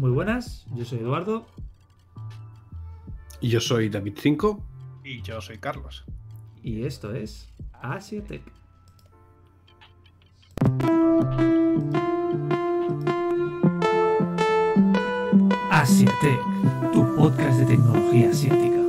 Muy buenas, yo soy Eduardo. Y yo soy David 5. Y yo soy Carlos. Y esto es Asiatech. Asiatech, tu podcast de tecnología asiática.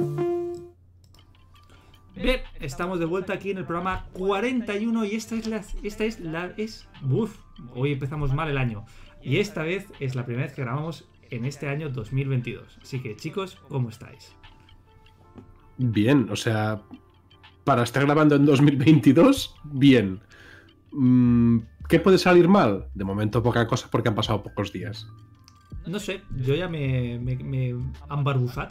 Bien, estamos de vuelta aquí en el programa 41 y esta es la. Esta es la. Es. Uf, hoy empezamos mal el año. Y esta vez es la primera vez que grabamos en este año 2022. Así que chicos, ¿cómo estáis? Bien, o sea, para estar grabando en 2022, bien. Mm, ¿Qué puede salir mal? De momento poca cosa porque han pasado pocos días. No sé, yo ya me, me, me han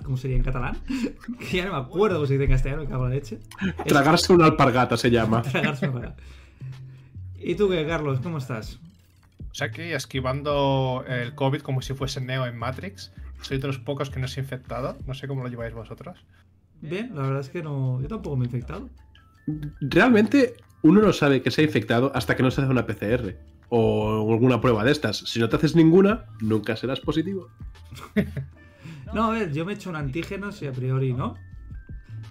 como sería en catalán. Que ya no me acuerdo cómo se dice en castellano, en la leche. Tragarse una alpargata se llama. Tragarse una alpargata. ¿Y tú qué, Carlos? ¿Cómo estás? O sea que esquivando el COVID como si fuese Neo en Matrix. Soy de los pocos que no se ha infectado. No sé cómo lo lleváis vosotros. Bien, la verdad es que no. Yo tampoco me he infectado. Realmente uno no sabe que se ha infectado hasta que no se hace una PCR o alguna prueba de estas. Si no te haces ninguna, nunca serás positivo. no, a ver, yo me he hecho un antígeno, si a priori no.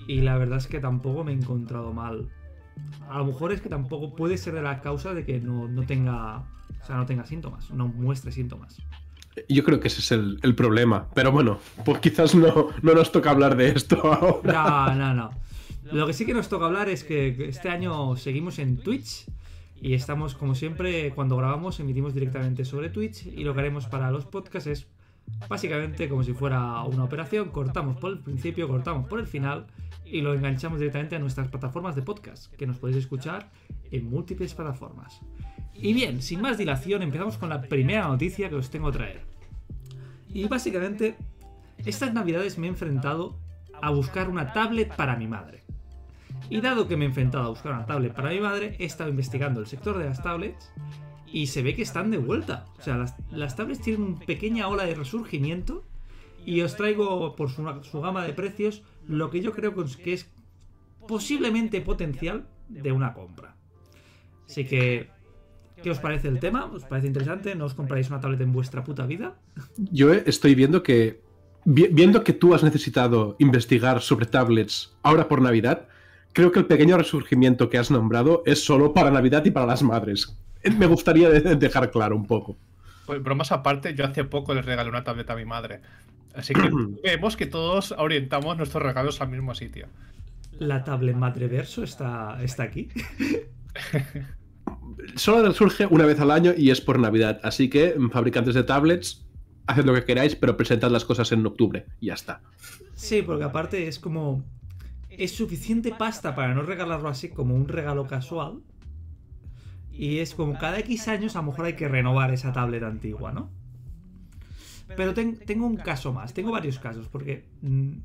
Y la verdad es que tampoco me he encontrado mal. A lo mejor es que tampoco puede ser de la causa de que no, no tenga. O sea, no tenga síntomas, no muestre síntomas. Yo creo que ese es el, el, problema. Pero bueno, pues quizás no, no nos toca hablar de esto ahora. No, no, no. Lo que sí que nos toca hablar es que este año seguimos en Twitch y estamos, como siempre, cuando grabamos, emitimos directamente sobre Twitch. Y lo que haremos para los podcasts es básicamente como si fuera una operación: cortamos por el principio, cortamos por el final y lo enganchamos directamente a nuestras plataformas de podcast, que nos podéis escuchar en múltiples plataformas. Y bien, sin más dilación, empezamos con la primera noticia que os tengo a traer. Y básicamente, estas navidades me he enfrentado a buscar una tablet para mi madre. Y dado que me he enfrentado a buscar una tablet para mi madre, he estado investigando el sector de las tablets y se ve que están de vuelta. O sea, las, tablets tienen una pequeña ola de resurgimiento y os traigo por su, gama de precios lo que yo creo que es posiblemente potencial de una compra. Así que, ¿qué os parece el tema? ¿Os parece interesante? ¿No os compráis una tablet en vuestra puta vida? Yo estoy viendo que, viendo que tú has necesitado investigar sobre tablets ahora por Navidad, creo que el pequeño resurgimiento que has nombrado es solo para Navidad y para las madres. Me gustaría dejar claro un poco. Pues bromas aparte, yo hace poco les regalé una tableta a mi madre. Así que vemos que todos orientamos nuestros regalos al mismo sitio. La tablet Madreverso está, está aquí. Solo resurge una vez al año y es por Navidad. Así que, fabricantes de tablets, haced lo que queráis, pero presentad las cosas en octubre. Y ya está. Sí, porque aparte es como. Es suficiente pasta para no regalarlo así como un regalo casual. Y es como cada X años a lo mejor hay que renovar esa tablet antigua, ¿no? Pero ten, tengo un caso más, tengo varios casos, porque mmm,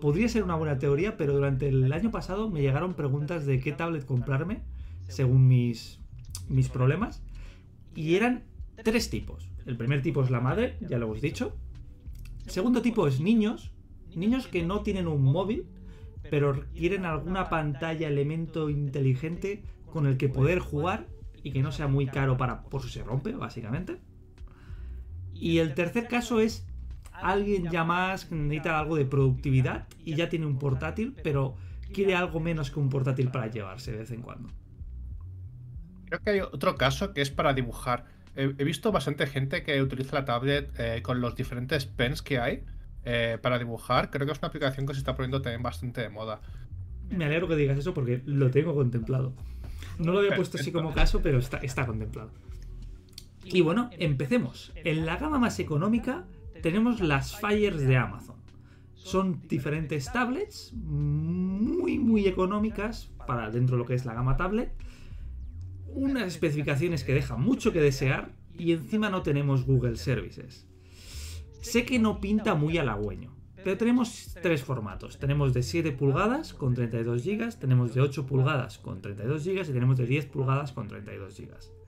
podría ser una buena teoría, pero durante el año pasado me llegaron preguntas de qué tablet comprarme, según mis, mis problemas, y eran tres tipos. El primer tipo es la madre, ya lo hemos dicho. El segundo tipo es niños, niños que no tienen un móvil, pero quieren alguna pantalla, elemento inteligente con el que poder jugar y que no sea muy caro para por si se rompe, básicamente. Y el tercer caso es alguien ya más que necesita algo de productividad y ya tiene un portátil, pero quiere algo menos que un portátil para llevarse de vez en cuando. Creo que hay otro caso que es para dibujar. He, visto bastante gente que utiliza la tablet eh, con los diferentes pens que hay eh, para dibujar. Creo que es una aplicación que se está poniendo también bastante de moda. Me alegro que digas eso porque lo tengo contemplado. No lo había puesto así como caso, pero está, está contemplado. Y bueno, empecemos. En la gama más económica tenemos las Fires de Amazon. Son diferentes tablets muy muy económicas para dentro de lo que es la gama tablet. Unas especificaciones que dejan mucho que desear y encima no tenemos Google Services. Sé que no pinta muy halagüeño, pero tenemos tres formatos. Tenemos de 7 pulgadas con 32 GB, tenemos de 8 pulgadas con 32 GB y tenemos de 10 pulgadas con 32 GB.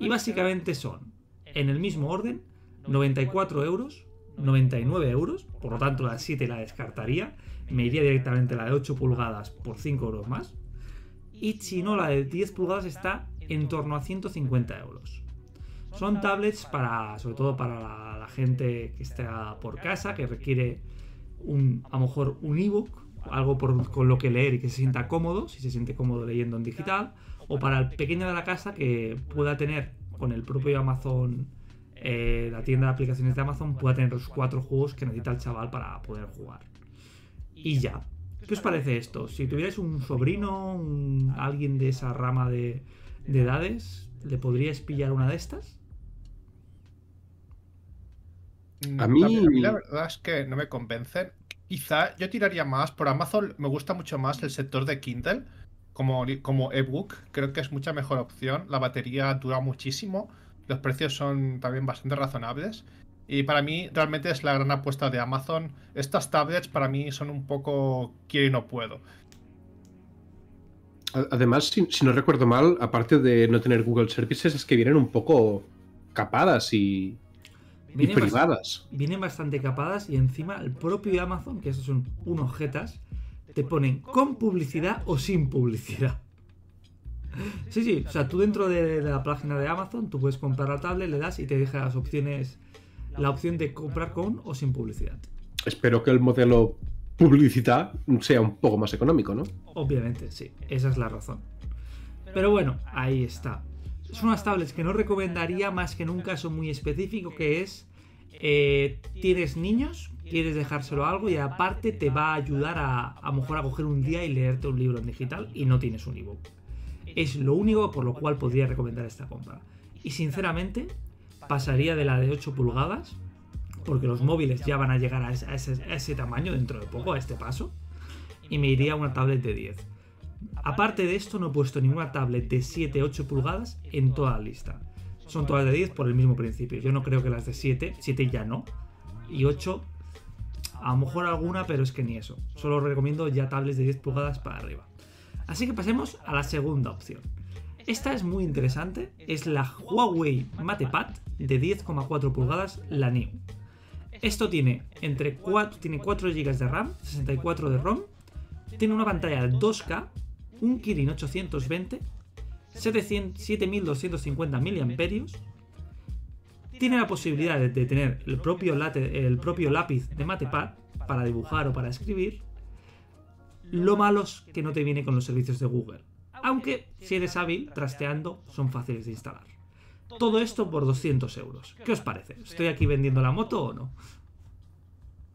Y básicamente son, en el mismo orden, 94 euros, 99 euros, por lo tanto la 7 la descartaría, me iría directamente la de 8 pulgadas por 5 euros más. Y si no, la de 10 pulgadas está en torno a 150 euros. Son tablets para, sobre todo para la, la gente que está por casa, que requiere un, a lo mejor un ebook, algo por, con lo que leer y que se sienta cómodo, si se siente cómodo leyendo en digital, o para el pequeño de la casa que pueda tener con el propio Amazon, eh, la tienda de aplicaciones de Amazon, pueda tener los cuatro juegos que necesita el chaval para poder jugar. Y ya. ¿Qué os parece esto? Si tuvierais un sobrino, un- alguien de esa rama de, de edades, ¿le podríais pillar una de estas? Mm, A mí- la verdad es que no me convencen. Quizá yo tiraría más por Amazon. Me gusta mucho más el sector de Kindle como, como ebook. Creo que es mucha mejor opción. La batería dura muchísimo. Los precios son también bastante razonables. Y para mí realmente es la gran apuesta de Amazon. Estas tablets para mí son un poco quiero y no puedo. A- Además, si, si no recuerdo mal, aparte de no tener Google Services, es que vienen un poco capadas y, privadas. Vienen bastante capadas y encima el propio Amazon, que esos son unos jetas, te ponen con publicidad o sin publicidad. Sí, sí, o sea, tú dentro de, de la página de Amazon, tú puedes comprar la tablet, le das y te deja las opciones, la opción de comprar con o sin publicidad. Espero que el modelo publicidad sea un poco más económico, ¿no? Obviamente, sí, esa es la razón. Pero bueno, ahí está. Son unas tablets que no recomendaría más que en un caso muy específico que es eh, tienes niños, quieres dejárselo algo y aparte te va a ayudar a a mejor a coger un día y leerte un libro en digital y no tienes un ebook. Es lo único por lo cual podría recomendar esta compra. Y sinceramente pasaría de la de 8 pulgadas porque los móviles ya van a llegar a ese, a ese- a ese tamaño dentro de poco, a este paso y me iría a una tablet de 10. Aparte de esto, no he puesto ninguna tablet de 7-8 pulgadas en toda la lista. Son todas de 10 por el mismo principio. Yo no creo que las de 7, 7 ya no. Y 8, a lo mejor alguna, pero es que ni eso. Solo recomiendo ya tablets de 10 pulgadas para arriba. Así que pasemos a la segunda opción. Esta es muy interesante. Es la Huawei MatePad de 10,4 pulgadas, la New. Esto tiene entre 4, tiene 4 GB de RAM, 64 de ROM, tiene una pantalla de 2K, un Kirin 820, 700 7250 mAh, tiene la posibilidad de, tener el propio, late- el propio lápiz de MatePad para dibujar o para escribir. Lo malo es que no te viene con los servicios de Google, aunque si eres hábil, trasteando, son fáciles de instalar. Todo esto por 200 euros. ¿Qué os parece? ¿Estoy aquí vendiendo la moto o no?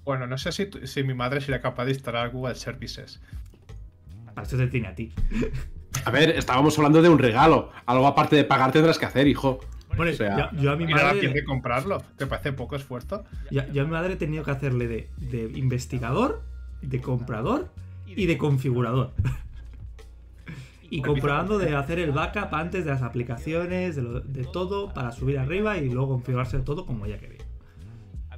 Bueno, no sé si mi madre sería capaz de instalar Google Services. Para eso te tiene a ti. A ver, estábamos hablando de un regalo. Algo aparte de pagar tendrás que hacer, hijo. Bueno, O sea, yo, yo a mi madre, de comprarlo. ¿Te parece poco esfuerzo? yo, yo a mi madre he tenido que hacerle de, de investigador, de comprador y de configurador. Y comprobando de hacer el backup antes de las aplicaciones, de, lo- de todo, para subir arriba y luego configurarse todo como ella quería.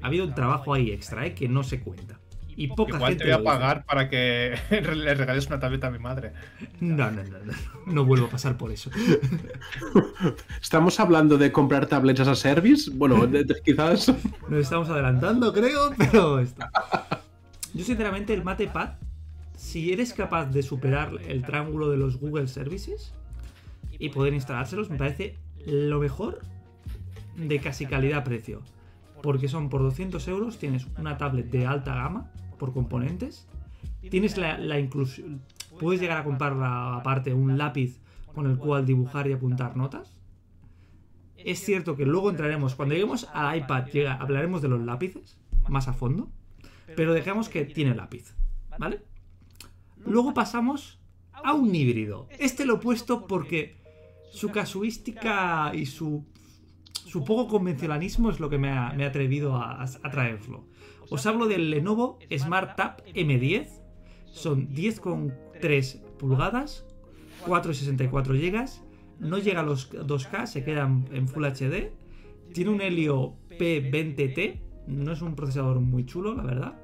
Ha habido un trabajo ahí extra, ¿eh? que no se cuenta. Y poca Igual gente te voy a dice. pagar para que le regales una tableta a mi madre. No, no, no, no. No vuelvo a pasar por eso. Estamos hablando de comprar tablets as a service. Bueno, de- de- quizás. Nos estamos adelantando, creo, pero está. Yo, sinceramente, el MatePad, si eres capaz de superar el triángulo de los Google Services y poder instalárselos, me parece lo mejor de casi calidad-precio. Porque son por 200 euros, tienes una tablet de alta gama por componentes, tienes la, la inclusión, puedes llegar a comprar la- aparte un lápiz con el cual dibujar y apuntar notas. Es cierto que luego entraremos, cuando lleguemos al iPad, llega- hablaremos de los lápices más a fondo, pero dejamos que tiene lápiz, ¿vale? Luego pasamos a un híbrido. Este lo he puesto porque su casuística y su, su poco convencionalismo es lo que me ha, me ha atrevido a, a traerlo. Os hablo del Lenovo Smart Tab M10. Son 10,3 pulgadas, 4,64 GB. No llega a los 2K, se queda en- Full HD. Tiene un Helio P20T. No es un procesador muy chulo, la verdad.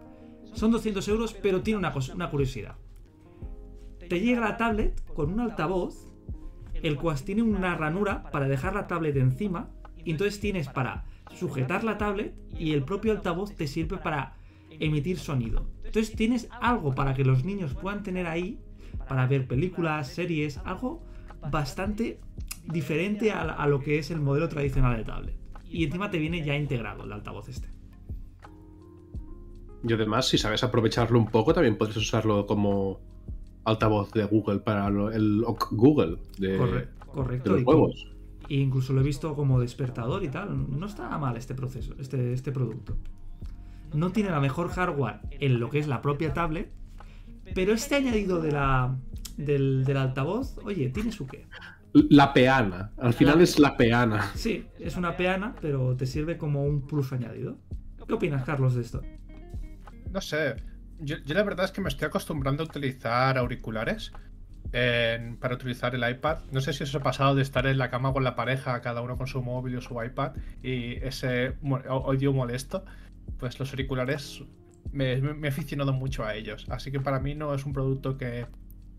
Son 200 euros, pero tiene una, cosa- curiosidad. Te llega la tablet con un altavoz, el cual tiene una ranura para dejar la tablet encima. Y entonces tienes para sujetar la tablet y el propio altavoz te sirve para emitir sonido. Entonces tienes algo para que los niños puedan tener ahí para ver películas, series, algo bastante diferente a, a lo que es el modelo tradicional de tablet. y encima te viene ya integrado el altavoz este. Y además, si sabes aprovecharlo un poco, también puedes usarlo como altavoz de Google para lo- el Google de, Corre- de correcto. los y juegos. E incluso lo he visto como despertador y tal. No está mal este proceso, este, este producto. No tiene la mejor hardware en lo que es la propia tablet, pero este añadido de la, del, del altavoz, oye, tiene su qué. La peana. Al final La- es la peana. Sí, es una peana, pero te sirve como un plus añadido. ¿Qué opinas, Carlos, de esto? No sé. Yo, yo la verdad es que me estoy acostumbrando a utilizar auriculares en- para utilizar el iPad. No sé si os ha pasado de estar en la cama con la pareja, cada uno con su móvil o su iPad, y ese audio molesto. Pues los auriculares me, me- he aficionado mucho a ellos. Así que para mí no es un producto que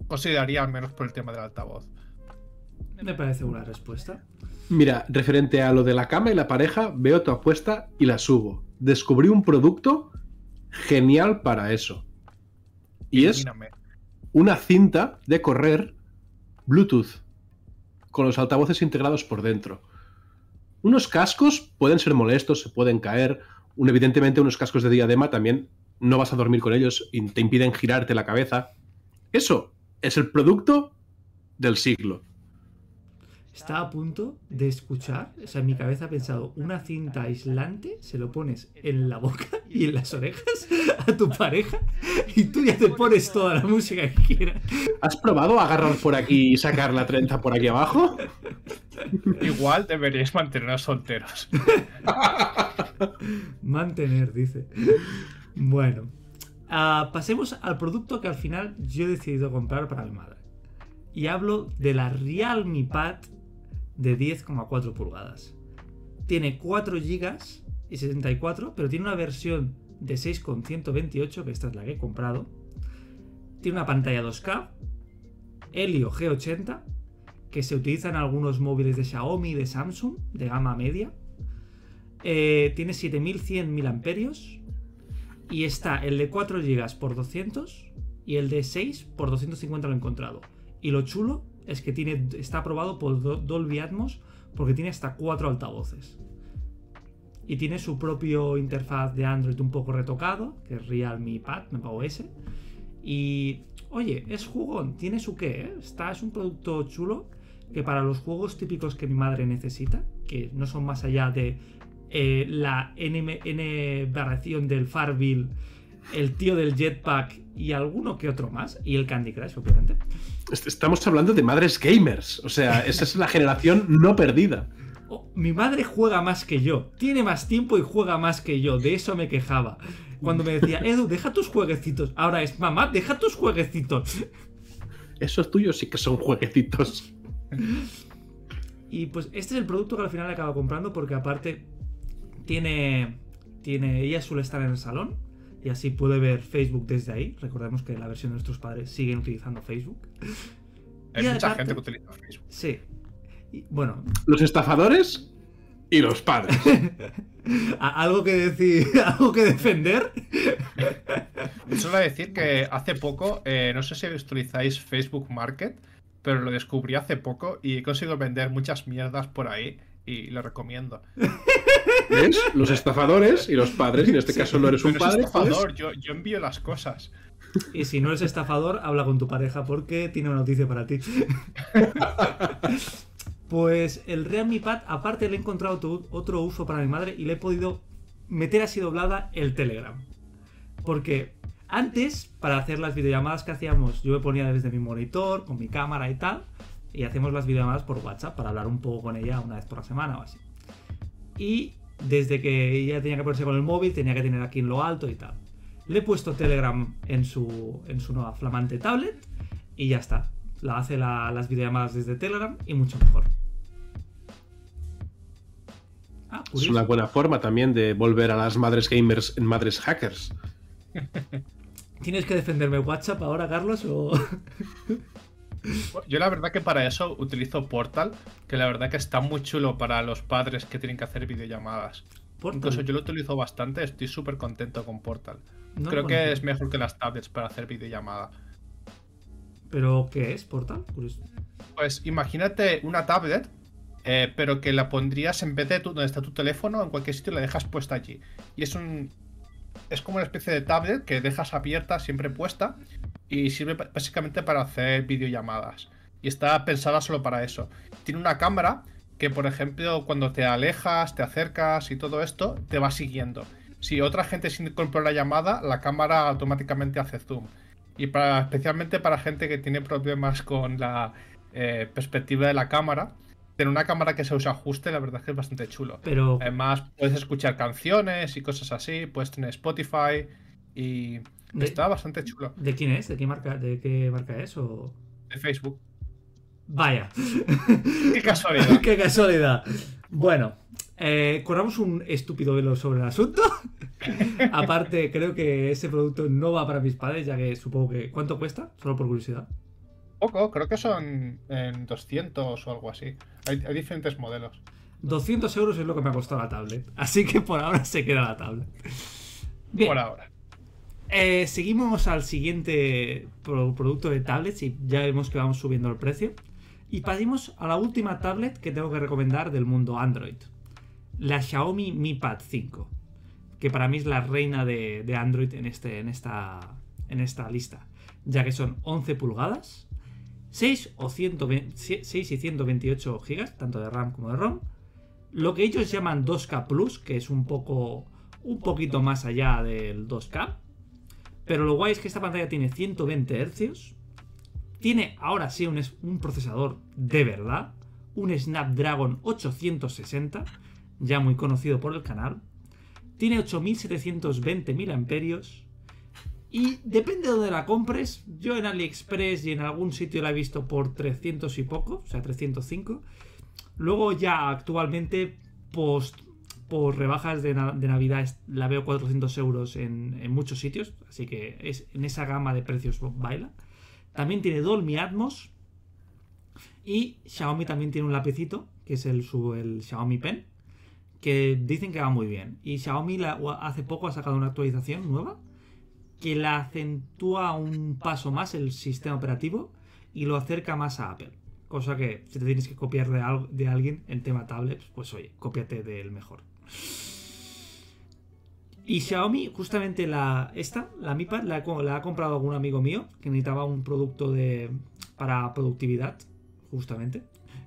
consideraría, al menos por el tema del altavoz. Me parece una respuesta. Mira, referente a lo de la cama y la pareja, veo tu apuesta y la subo. Descubrí un producto genial para eso. Y es. Una cinta de correr Bluetooth con los altavoces integrados por dentro. Unos cascos pueden ser molestos, se pueden caer. Evidentemente, unos cascos de diadema también no vas a dormir con ellos y te impiden girarte la cabeza. Eso es el producto del siglo. Está a punto de escuchar, o sea, en mi cabeza ha pensado, una cinta aislante, se lo pones en la boca y en las orejas a tu pareja y tú ya te pones toda la música que quieras. ¿Has probado agarrar por aquí y sacar la 30 por aquí abajo? Igual deberíais manteneros solteros. Mantener, dice. Bueno, ah, pasemos al producto que al final yo he decidido comprar para mi madre. Y hablo de la Realme Pad de 10,4 pulgadas. Tiene 4 GB y 64, pero tiene una versión de 6,128, que esta es la que he comprado. Tiene una pantalla 2K, Helio G80, que se utiliza en algunos móviles de Xiaomi y de Samsung, de gama media. Eh, tiene 7100 miliamperios y está el de 4 GB por 200 y el de 6 por 250 lo he encontrado. Y lo chulo es que tiene, está aprobado por Do- Dolby Atmos porque tiene hasta 4 altavoces. Y tiene su propio interfaz de Android un poco retocado, que es Realme Pad, me pago ese. Y oye, es jugón, tiene su qué, ¿eh? Está, es un producto chulo que para los juegos típicos que mi madre necesita, que no son más allá de eh, la N, N variación del Farville, el tío del jetpack y alguno que otro más, y el Candy Crush, obviamente. Est- Estamos hablando de madres gamers. O sea, esa es la generación no perdida. Oh, mi madre juega más que yo, tiene más tiempo y juega más que yo, de eso me quejaba. Cuando me decía, Edu, deja tus jueguecitos. Ahora es, mamá, deja tus jueguecitos. Esos tuyos sí que son jueguecitos. Y pues este es el producto que al final he acabado comprando porque aparte tiene, tiene, ella suele estar en el salón y así puede ver Facebook desde ahí. Recordemos que la versión de nuestros padres siguen utilizando Facebook. Hay Y mucha aparte- gente que utiliza Facebook. Sí. Y, bueno, Los estafadores y los padres. ¿a- ¿algo que decir, algo que defender? Solo decir que hace poco, eh, no sé si utilizáis Facebook Market, pero lo descubrí hace poco y he conseguido vender muchas mierdas por ahí y lo recomiendo. ¿Ves? Los estafadores y los padres. Y en este Sí. caso no eres un es padre. estafador, yo, yo envío las cosas. Y si no eres estafador, habla con tu pareja porque tiene una noticia para ti. Pues el Realme Pad, aparte le he encontrado otro- otro uso para mi madre y le he podido meter así doblada el Telegram. Porque antes, para hacer las videollamadas que hacíamos, yo me ponía desde mi monitor, con mi cámara y tal, y hacemos las videollamadas por WhatsApp para hablar un poco con ella una vez por la semana o así. Y desde que ella tenía que ponerse con el móvil, tenía que tener aquí en lo alto y tal. Le he puesto Telegram en su, en su nueva flamante tablet y ya está. La hace la- las videollamadas desde Telegram y mucho mejor. Ah, Es una buena forma también de volver a las madres gamers en madres hackers. ¿Tienes que defenderme WhatsApp ahora, Carlos? O... Yo la verdad que para eso utilizo Portal, que la verdad que está muy chulo para los padres que tienen que hacer videollamadas. Portal. Incluso yo lo utilizo bastante, estoy súper contento con Portal. No Creo que es mejor que las tablets para hacer videollamada. ¿Pero qué es Portal? Pues imagínate una tablet eh, pero que la pondrías en vez de donde está tu teléfono, en cualquier sitio la dejas puesta allí. Y es un. Es como una especie de tablet que dejas abierta, siempre puesta, y sirve básicamente para hacer videollamadas. Y está pensada solo para eso. Tiene una cámara que, por ejemplo, cuando te alejas, te acercas y todo esto, te va siguiendo. Si otra gente se incorpora la llamada, la cámara automáticamente hace zoom. Y para, especialmente para gente que tiene problemas con la eh, perspectiva de la cámara, tener una cámara que se usa ajuste, la verdad es que es bastante chulo. Pero... Además, puedes escuchar canciones y cosas así, puedes tener Spotify y está bastante chulo. ¿De quién es? ¿De qué marca, de qué marca es? O... De Facebook. Vaya. qué casualidad. qué casualidad. Bueno, eh, corramos un estúpido velo sobre el asunto. Aparte, creo que ese producto no va para mis padres, ya que supongo que... ¿Cuánto cuesta? Solo por curiosidad. Poco, creo que son en 200 o algo así. Hay, diferentes modelos. 200 euros es lo que me ha costado la tablet. Así que por ahora se queda la tablet. Bien. Por ahora. Eh, seguimos al siguiente producto de tablets y ya vemos que vamos subiendo el precio. Y pasamos a la última tablet que tengo que recomendar del mundo Android. La Xiaomi Mi Pad 5 que para mí es la reina de, Android en, este, en, esta, en esta lista, ya que son 11 pulgadas, 6, o 6 y 128 GB, tanto de RAM como de ROM, lo que ellos llaman 2K Plus, que es un poco un poquito más allá del 2K, pero lo guay es que esta pantalla tiene 120 Hz, tiene ahora sí un, un procesador de verdad, un Snapdragon 860, ya muy conocido por el canal, tiene 8720 amperios Y depende de dónde la compres. Yo en AliExpress y en algún sitio la he visto por 300 y poco, o sea, 305. Luego ya actualmente, post, por rebajas de, Navidad, la veo 400 euros en, muchos sitios. Así que es, en esa gama de precios baila. También tiene Dolby Atmos. Y Xiaomi también tiene un lapicito, que es el, Xiaomi Pen que dicen que va muy bien. Y Xiaomi hace poco ha sacado una actualización nueva que la acentúa un paso más el sistema operativo y lo acerca más a Apple. Cosa que si te tienes que copiar de, de alguien en tema tablets, pues oye, cópiate del mejor. Y Xiaomi, justamente la, esta, la Mi Pad, la, la, ha comprado algún amigo mío que necesitaba un producto de, para productividad, justamente.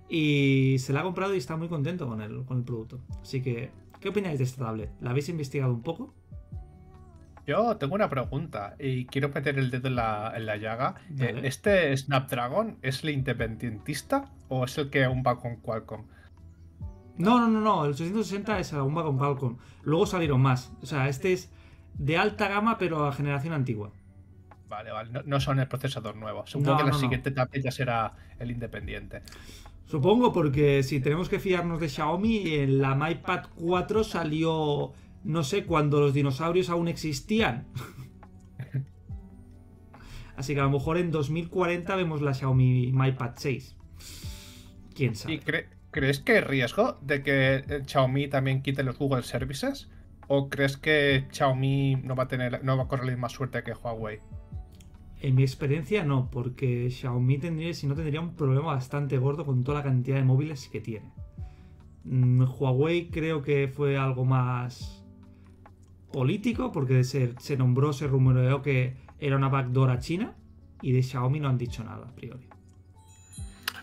Y se la ha comprado y está muy contento con el, con el producto. Así que, ¿qué opináis de esta tablet? ¿La habéis investigado un poco? Yo tengo una pregunta y quiero meter el dedo en la, llaga. Eh, ¿Este Snapdragon es el independentista o es el que aún va con Qualcomm? No, no, no, no. El 860 es aún va con Qualcomm. Luego salieron más. O sea, este es de alta gama, pero a generación antigua. Vale, vale. No, son el procesador nuevo. Supongo que la siguiente tablet ya será el independiente. Supongo, porque si tenemos que fiarnos de Xiaomi, en la MyPad 4 salió, no sé, cuando los dinosaurios aún existían. Así que a lo mejor en 2040 vemos la Xiaomi MyPad 6. ¿Quién sabe? ¿Y crees que hay riesgo de que eh, Xiaomi también quite los Google Services? ¿O crees que Xiaomi no va a tener, no va a correr la misma suerte que Huawei? En mi experiencia no, porque Xiaomi tendría, si no tendría un problema bastante gordo con toda la cantidad de móviles que tiene. Mm, Huawei creo que fue algo más político, porque se, se nombró, se rumoreó que era una backdoor a China, y de Xiaomi no han dicho nada a priori.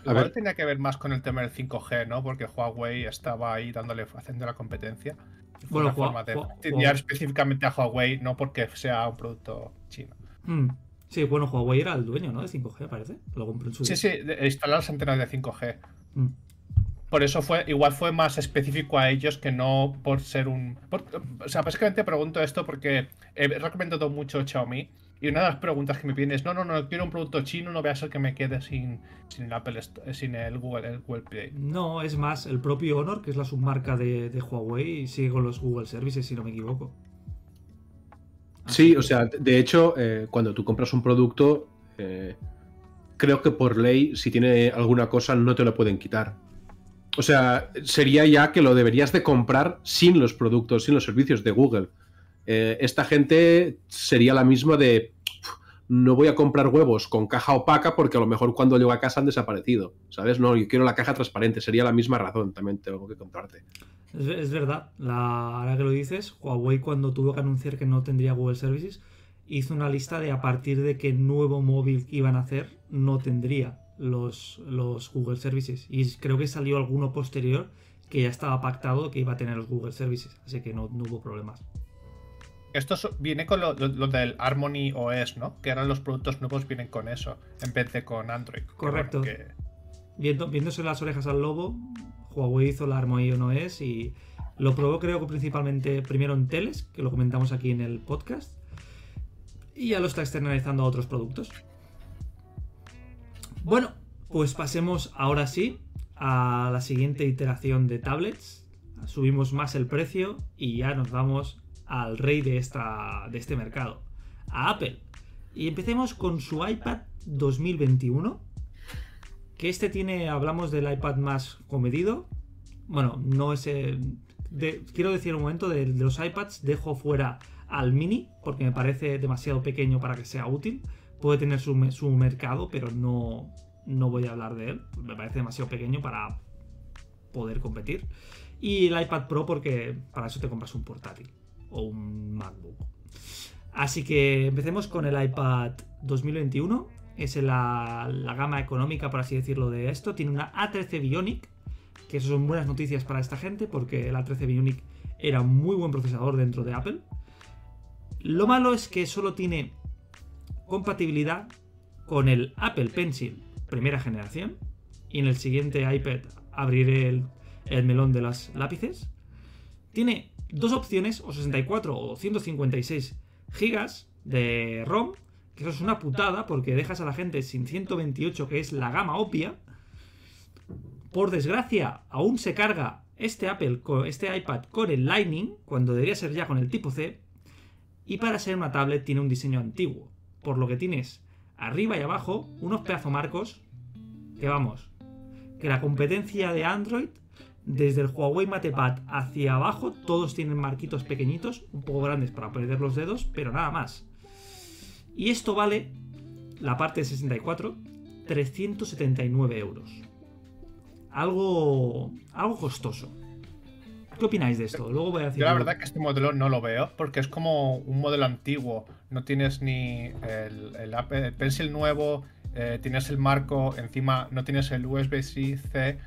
A ver. tenía que ver más con el tema del 5G, ¿no? Porque Huawei estaba ahí dándole, haciendo la competencia. bueno, una forma de específicamente a Huawei, no porque sea un producto chino. Mm. Sí, bueno, Huawei era el dueño, ¿no? De 5G, parece. Lo compró en su Sí, sí, instalar las antenas de 5G. Mm. Por eso fue, igual fue más específico a ellos que no por ser un. o sea, básicamente pregunto esto porque he recomendado mucho Xiaomi. Y una de las preguntas que me piden es: no, no, no, quiero un producto chino, no voy a ser que me quede sin, sin, el, Apple, sin el, Google, el Google Play. No, es más, el propio Honor, que es la submarca de, de Huawei, sigue con los Google Services, si no me equivoco. Sí, o sea, de hecho, eh, cuando tú compras un producto, eh, creo que por ley, si tiene alguna cosa, no te lo pueden quitar. O sea, sería ya que lo deberías de comprar sin los productos, sin los servicios de Google. Eh, esta gente sería la misma de... no voy a comprar huevos con caja opaca porque a lo mejor cuando llego a casa han desaparecido, ¿sabes? No, yo quiero la caja transparente, sería la misma razón, también tengo que contarte. Es, verdad, la, ahora que lo dices, Huawei cuando tuvo que anunciar que no tendría Google Services, hizo una lista de a partir de qué nuevo móvil iban a hacer no tendría los, los Google Services. Y creo que salió alguno posterior que ya estaba pactado que iba a tener los Google Services, así que no hubo problemas. Esto viene con lo, lo- lo del Harmony OS, ¿no? Que ahora los productos nuevos vienen con eso, en vez de con Android. Que Correcto. bueno, que- Viendo, viéndose las orejas al lobo, Huawei hizo la Harmony OS y lo probó creo que principalmente primero en teles, que lo comentamos aquí en el podcast, y ya lo está externalizando a otros productos. Bueno, pues pasemos ahora sí a la siguiente iteración de tablets. Subimos más el precio y ya nos vamos al rey de, esta, de este mercado, a Apple. Y empecemos con su iPad 2021 que este tiene, hablamos del iPad más comedido. Bueno, no es. eh, de- quiero decir un momento, de, de los iPads dejo fuera al mini, porque me parece demasiado pequeño para que sea útil. Puede tener su, su mercado, pero no, no voy a hablar de él. Me parece demasiado pequeño para poder competir. Y el iPad Pro, porque para eso te compras un portátil o un MacBook. Así que empecemos con el iPad 2021 es la, la gama económica, por así decirlo, de esto. Tiene una A13 Bionic, que eso son buenas noticias para esta gente, porque el A13 Bionic era un muy buen procesador dentro de Apple. Lo malo es que solo tiene compatibilidad con el Apple Pencil primera generación. Y en el siguiente iPad abriré el, el melón de las lápices. Tiene dos opciones, o 64 o 156 gigas de ROM, que eso es una putada porque dejas a la gente sin 128, que es la gama obvia. Por desgracia, aún se carga este Apple, este iPad con el Lightning, cuando debería ser ya con el tipo C. Y para ser una tablet tiene un diseño antiguo, por lo que tienes arriba y abajo unos pedazo marcos que vamos, que la competencia de Android, desde el Huawei MatePad hacia abajo, todos tienen marquitos pequeñitos, un poco grandes para perder los dedos, pero nada más. Y esto vale, la parte de 64, 379 euros. Algo, algo costoso. ¿Qué opináis de esto? Luego voy a decir. Yo la verdad que este modelo no lo veo porque es como un modelo antiguo. No tienes ni el, el Apple Pencil nuevo, eh, tienes el marco, encima no tienes el USB-C.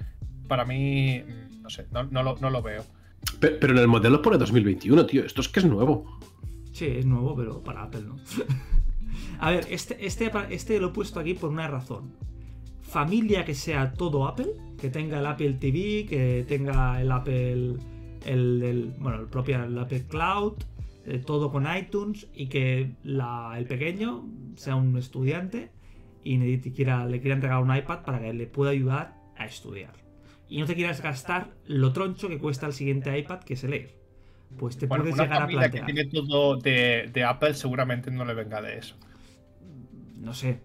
Para mí, mm, no sé, no, no lo, no lo veo. Pe- Pero en el modelo pone 2021, tío. Esto es que es nuevo. Sí, es nuevo, pero para Apple no. a ver, este, este, este lo he puesto aquí por una razón. Familia que sea todo Apple, que tenga el Apple TV, que tenga el Apple, el, el- bueno, el propio el Apple Cloud, eh, todo con iTunes y que la- el pequeño sea un estudiante y quiera, le quieran regalar un iPad para que le pueda ayudar a estudiar. Y no te quieras gastar lo troncho que cuesta el siguiente iPad, que es el Air. Pues te Bueno, puedes una llegar a familia que plantear. tiene todo de, de Apple seguramente no le venga de eso. no sé.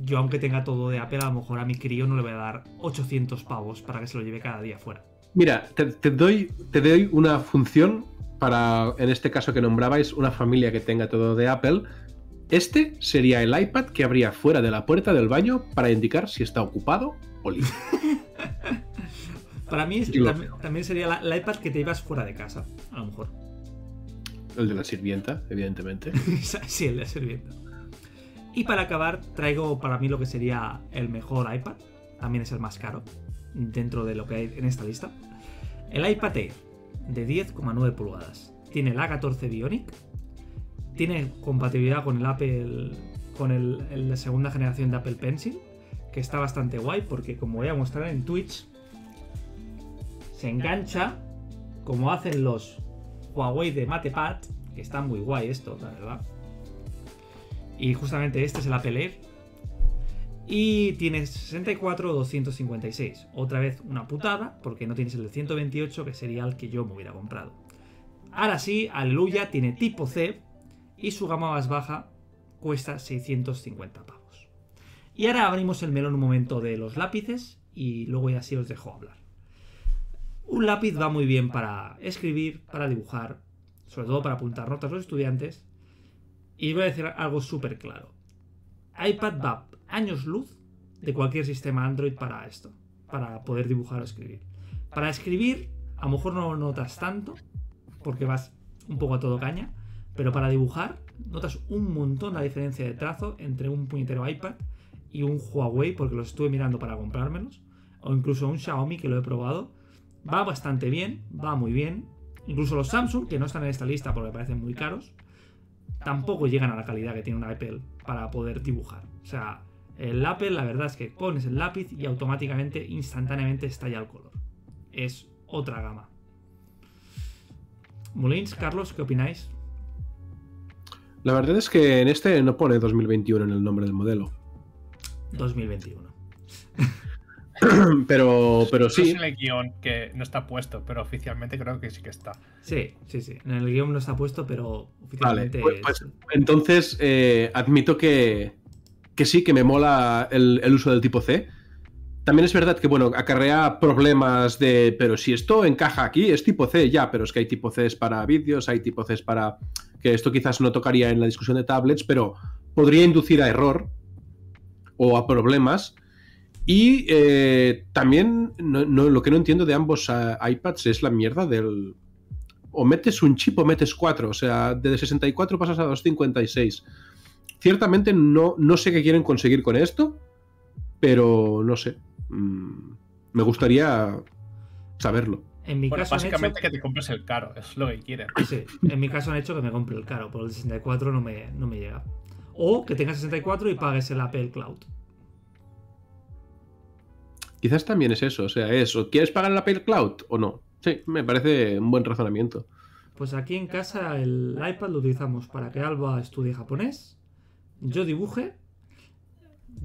Yo, aunque tenga todo de Apple, a lo mejor a mi crío no le voy a dar 800 pavos para que se lo lleve cada día fuera. Mira, te, te doy, te doy una función para, en este caso que nombrabais, una familia que tenga todo de Apple. Este sería el iPad que habría fuera de la puerta del baño para indicar si está ocupado o libre. Para mí también, también sería la, la iPad que te llevas fuera de casa, a lo mejor. El de la sirvienta, evidentemente. sí, el de sirvienta. Y para acabar, traigo para mí lo que sería el mejor iPad. También es el más caro, dentro de lo que hay en esta lista. El iPad Air, de 10,9 pulgadas. Tiene el A14 Bionic. Tiene compatibilidad con el Apple. con el, el- la segunda generación de Apple Pencil. Que está bastante guay porque, como voy a mostrar en Twitch, se engancha como hacen los Huawei de MatePad, que está muy guay esto, la verdad. Y justamente este es el Apple. Y tienes 64 o 256. Otra vez una putada, porque no tienes el de 128, que sería el que yo me hubiera comprado. Ahora sí, aleluya, tiene tipo C y su gama más baja cuesta 650 pavos. Y ahora abrimos el melón un momento de los lápices y luego ya sí os dejo hablar. Un lápiz va muy bien para escribir, para dibujar, sobre todo para apuntar notas a los estudiantes. Y voy a decir algo súper claro. iPad va años luz de cualquier sistema Android para esto, para poder dibujar o escribir. Para escribir, a lo mejor no notas tanto, porque vas un poco a todo caña, pero para dibujar, notas un montón la diferencia de trazo entre un puñetero iPad y un Huawei, porque los estuve mirando para comprármelos, o incluso un Xiaomi que lo he probado. Va bastante bien, va muy bien. Incluso los Samsung, que no están en esta lista porque parecen muy caros, tampoco llegan a la calidad que tiene un Apple para poder dibujar. O sea, el Apple, la verdad es que pones el lápiz y automáticamente, instantáneamente estalla el color. Es otra gama. Molins, Carlos, ¿qué opináis? La verdad es que en este no pone 2021 en el nombre del modelo. 2021. pero, pero sí. en el guion que no está puesto, pero oficialmente creo que sí que está. Sí, sí, sí. En el guion no está puesto, pero oficialmente. Vale, pues, pues, entonces eh, admito que, que sí, que me mola el, uso del tipo C. También es verdad que, bueno, acarrea problemas de, pero si esto encaja aquí, es tipo C ya, pero es que hay tipo C para vídeos, hay tipo C para, que esto quizás no tocaría en la discusión de tablets, pero podría inducir a error o a problemas. Y eh, también lo que no entiendo de ambos eh, iPads es la mierda del... O metes un chip o metes cuatro, o sea, de 64 pasas a 256. Ciertamente no, no sé qué quieren conseguir con esto, pero no sé. Mm, me gustaría saberlo. En mi caso básicamente que te compres el caro, es lo que quieren. Sí, en mi caso han hecho que me compre el caro, por el 64 no me, no me llega. O que tengas 64 y pagues el Apple Cloud. Quizás también es eso, o sea, eso. ¿Quieres pagar el Apple Cloud o no? Sí, me parece un buen razonamiento. Pues aquí en casa el iPad lo utilizamos para que Alba estudie japonés, yo dibuje.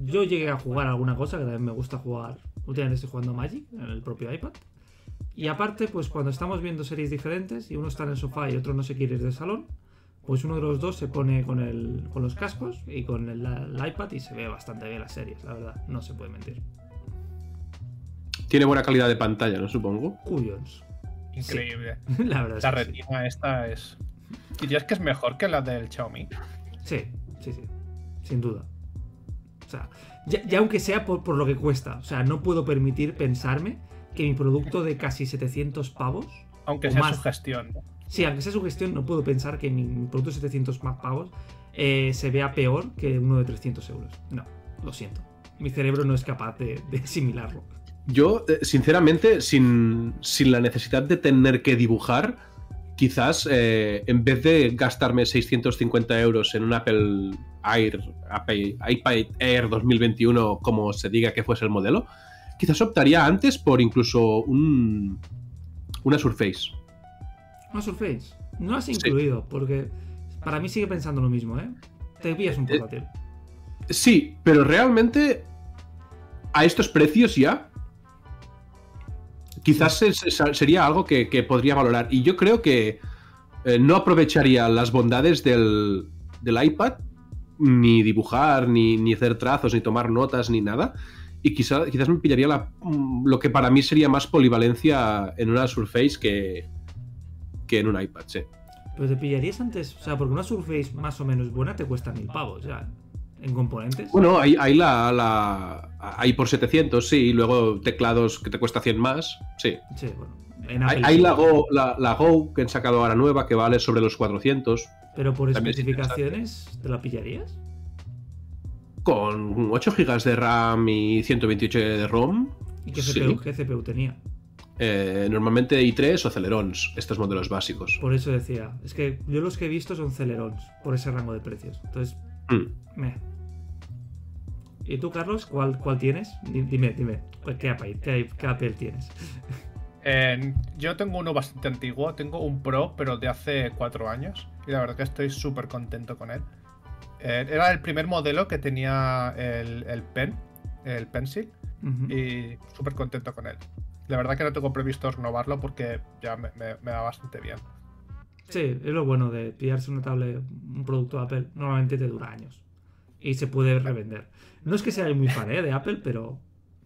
Yo llegué a jugar alguna cosa, que también me gusta jugar. Últimamente estoy jugando Magic en el propio iPad. Y aparte, pues cuando estamos viendo series diferentes y uno está en el sofá y otro no se quiere ir del salón, pues uno de los dos se pone con, el, con los cascos y con el, iPad y se ve bastante bien las series, la verdad, no se puede mentir. Tiene buena calidad de pantalla, ¿no? Supongo. Cuyons. Increíble. la verdad. La retina esta es... ¿Dirías que es mejor que la del Xiaomi? Sí, sí, sí sin duda. O sea, ya, aunque sea por, lo que cuesta, o sea, no puedo permitir pensarme que mi producto de casi 700 pavos. Aunque sea su gestión. Sí, aunque sea su gestión, no puedo pensar que mi, producto de 700 más pavos eh, se vea peor que uno de 300 euros. No, lo siento. Mi cerebro no es capaz de, asimilarlo. Yo, eh, sinceramente, sin, sin la necesidad de tener que dibujar, quizás eh, en vez de gastarme 650 euros en un Apple Air, Apple, iPad Air 2021, como se diga que fuese el modelo, quizás optaría antes por incluso un, una Surface. Una Surface. No has incluido, porque para mí sigue pensando lo mismo, ¿eh? Te pillas un portátil. Eh, sí, pero realmente a estos precios ya quizás sería algo que, podría valorar. Y yo creo que eh, no aprovecharía las bondades del, iPad, ni dibujar, ni, hacer trazos, ni tomar notas, ni nada. Y quizás me pillaría mm, lo que para mí sería más polivalencia en una Surface que, que en un iPad, sí. Pero te pillarías antes, o sea, porque una Surface más o menos buena te cuesta mil pavos, ya en componentes. Bueno, hay, la, la, hay por 700, sí, y luego teclados que te cuesta 100 más, sí. Sí, bueno. hay, la, Go, la, Go que han sacado ahora nueva que vale sobre los 400. Pero por especificaciones, ¿te la pillarías? Con 8 GB de RAM y 128 de ROM. ¿Y qué CPU, qué CPU tenía? Eh, normalmente i3 o Celerons, estos modelos básicos. Por eso decía, es que yo los que he visto son Celerons, por ese rango de precios. Entonces, mm. me. ¿Y tú, Carlos, cuál, cuál tienes? Dime, dime, ¿qué Apple, tienes? yo tengo uno bastante antiguo, tengo un Pro, pero de hace cuatro años. Y la verdad que estoy súper contento con él. Eh, era el primer modelo que tenía el, Pen, el Pencil, y súper contento con él. La verdad que no tengo previsto renovarlo porque ya me, me, va bastante bien. Sí, es lo bueno de pillarse una tablet, un producto de Apple, normalmente te dura años y se puede revender. No es que sea muy fan ¿eh? de Apple, pero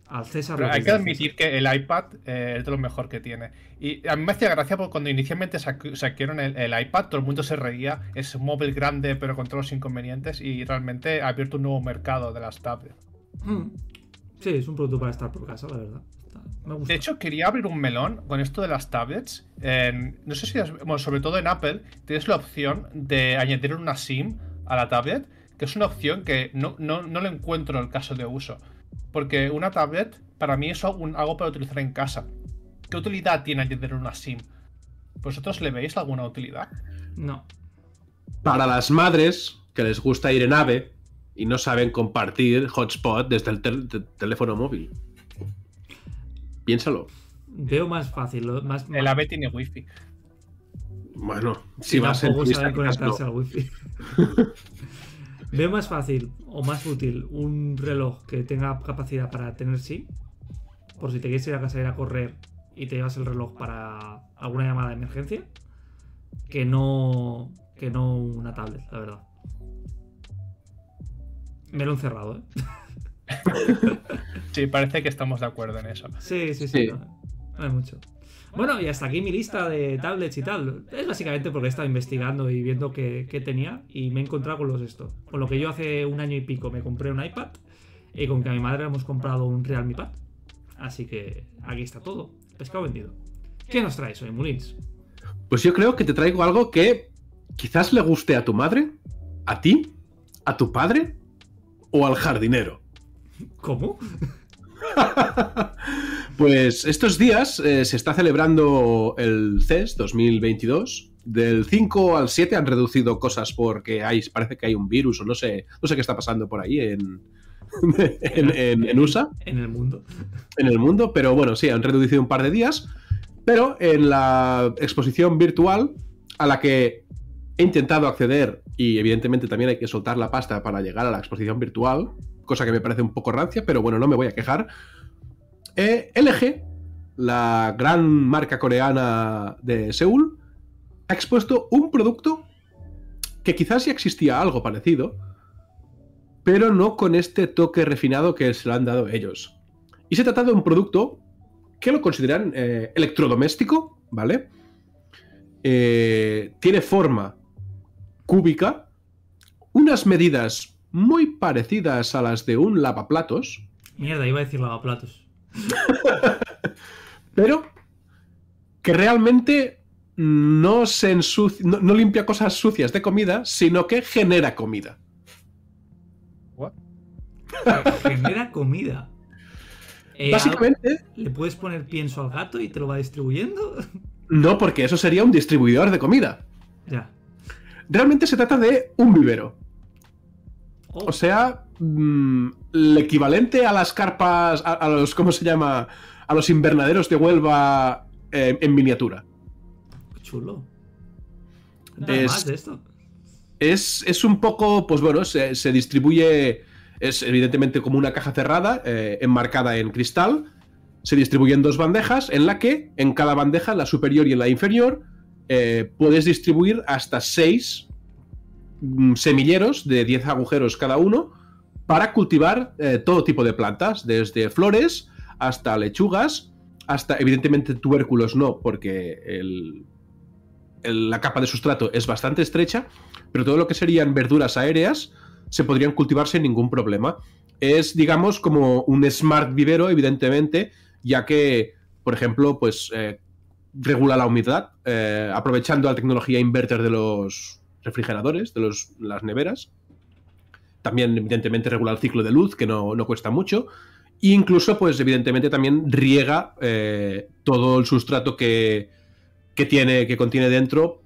Al César. Pero hay que admitir que el iPad eh, es de lo mejor que tiene. Y a mí me hacía gracia porque cuando inicialmente saquaron el, el iPad, todo el mundo se reía. Es un móvil grande, pero con todos los inconvenientes. Y realmente ha abierto un nuevo mercado de las tablets. Mm. Sí, es un producto para estar por casa, la verdad. Está- Me gusta. De hecho, quería abrir un melón con esto de las tablets. En- no sé si, has- bueno, sobre todo en Apple, tienes la opción de añadir una SIM a la tablet, que es una opción que no, no, no le encuentro el caso de uso. Porque una tablet, para mí, es un- algo para utilizar en casa. ¿Qué utilidad tiene añadir una SIM? ¿Vosotros le veis alguna utilidad? No. Para las madres que les gusta ir en AVE y no saben compartir hotspot desde el tel- te- teléfono móvil. Piénsalo. Veo más fácil. Más, El AVE tiene wifi. Bueno, si turista, saben quizás conectarse no. al wifi. Veo más fácil o más útil un reloj que tenga capacidad para tener SIM. Por si te quieres ir a casa ir a correr y te llevas el reloj para alguna llamada de emergencia. Que no. Que no una tablet, la verdad. Me lo he encerrado, ¿eh? Sí, parece que estamos de acuerdo en eso. Sí, sí, sí. Sí. No, no hay mucho. Bueno, y hasta aquí mi lista de tablets y tal. Es básicamente porque he estado investigando y viendo qué, qué tenía y me he encontrado con los esto. Con lo que yo hace un año y pico me compré un iPad y con que a mi madre hemos comprado un Realme Pad. Así que aquí está todo. Pescado vendido. ¿Qué nos traes hoy, Mulins? Pues yo creo que te traigo algo que quizás le guste a tu madre, a ti, a tu padre o al jardinero. ¿Cómo? Pues estos días eh, se está celebrando el CES 2022. Del 5 al 7 han reducido cosas porque hay, parece que hay un virus o no sé, no sé qué está pasando por ahí en, en, en- en USA, En el mundo. en el mundo, pero bueno, sí, han reducido un par de días. Pero en la exposición virtual a la que he intentado acceder y evidentemente también hay que soltar la pasta para llegar a la exposición virtual, cosa que me parece un poco rancia, pero bueno, no me voy a quejar. Eh, LG, la gran marca coreana de Seúl, ha expuesto un producto que quizás ya existía algo parecido, pero no con este toque refinado que se lo han dado ellos. Y se trata de un producto que lo consideran eh, electrodoméstico, ¿vale? Eh, tiene forma cúbica, unas medidas muy parecidas a las de un lavaplatos, Mierda, iba a decir lavaplatos. pero que realmente no se ensucia, no, no limpia cosas sucias de comida, sino que genera comida. Genera comida. Eh, Básicamente, ¿Le puedes poner pienso al gato y te lo va distribuyendo? no, porque eso sería un distribuidor de comida. ya. Realmente se trata de un vivero. Oh, O sea, mm, el equivalente a las carpas, a, a los, ¿cómo se llama? A los invernaderos de Huelva eh, en miniatura. chulo. Es- más de esto. Es, es un poco, pues bueno, se, se distribuye, es evidentemente como una caja cerrada, eh, enmarcada en cristal. Se distribuye en dos bandejas, en la que en cada bandeja, en la superior y en la inferior, eh, puedes distribuir hasta seis semilleros de 10 agujeros cada uno para cultivar eh, todo tipo de plantas, desde flores hasta lechugas, hasta evidentemente tubérculos no, porque el- la capa de sustrato es bastante estrecha, pero todo lo que serían verduras aéreas se podrían cultivar sin ningún problema. Es, digamos, como un smart vivero, evidentemente, ya que, por ejemplo, pues eh, regula la humedad, eh, aprovechando la tecnología inverter de los refrigeradores, de los, las neveras. También, evidentemente, regula el ciclo de luz, que no, no cuesta mucho. E incluso, pues, evidentemente, también riega eh, todo el sustrato que, que tiene, que contiene dentro,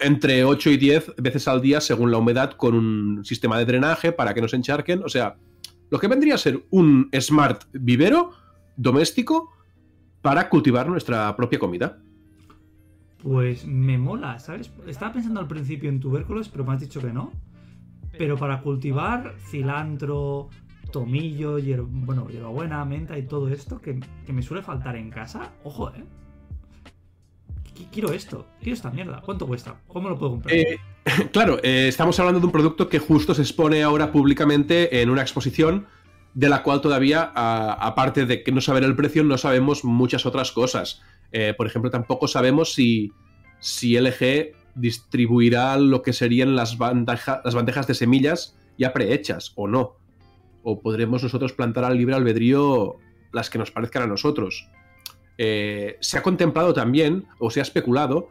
entre 8 y 10 veces al día según la humedad, con un sistema de drenaje para que no se encharquen. O sea, lo que vendría a ser un smart vivero doméstico para cultivar nuestra propia comida. Pues me mola, ¿sabes? Estaba pensando al principio en tubérculos, pero me has dicho que no. Pero para cultivar cilantro, tomillo, hier- bueno, hierbabuena, menta y todo esto que, que me suele faltar en casa, ojo, ¿eh? Qu- Quiero esto, quiero esta mierda. ¿Cuánto cuesta? ¿Cómo lo puedo comprar? Eh, claro, eh, estamos hablando de un producto que justo se expone ahora públicamente en una exposición de la cual todavía, aparte de que no saber el precio, no sabemos muchas otras cosas. Eh, por ejemplo, tampoco sabemos si, si LG distribuirá lo que serían las, las bandejas de semillas ya prehechas o no. O podremos nosotros plantar al libre albedrío las que nos parezcan a nosotros. Eh, se ha contemplado también, o se ha especulado,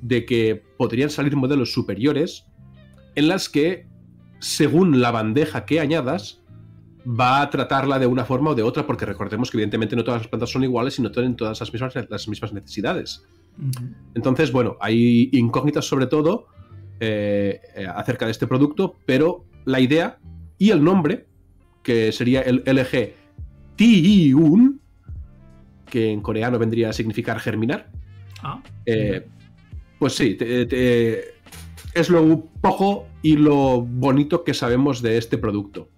de que podrían salir modelos superiores en las que, según la bandeja que añadas, va a tratarla de una forma o de otra, porque recordemos que evidentemente no todas las plantas son iguales y no tienen todas las mismas, las mismas necesidades. Entonces, bueno, hay incógnitas sobre todo eh, eh, acerca de este producto, pero la idea y el nombre, que sería el LG Tiun, que en coreano vendría a significar germinar. Ah, eh, pues sí, es lo poco y lo bonito que sabemos de este producto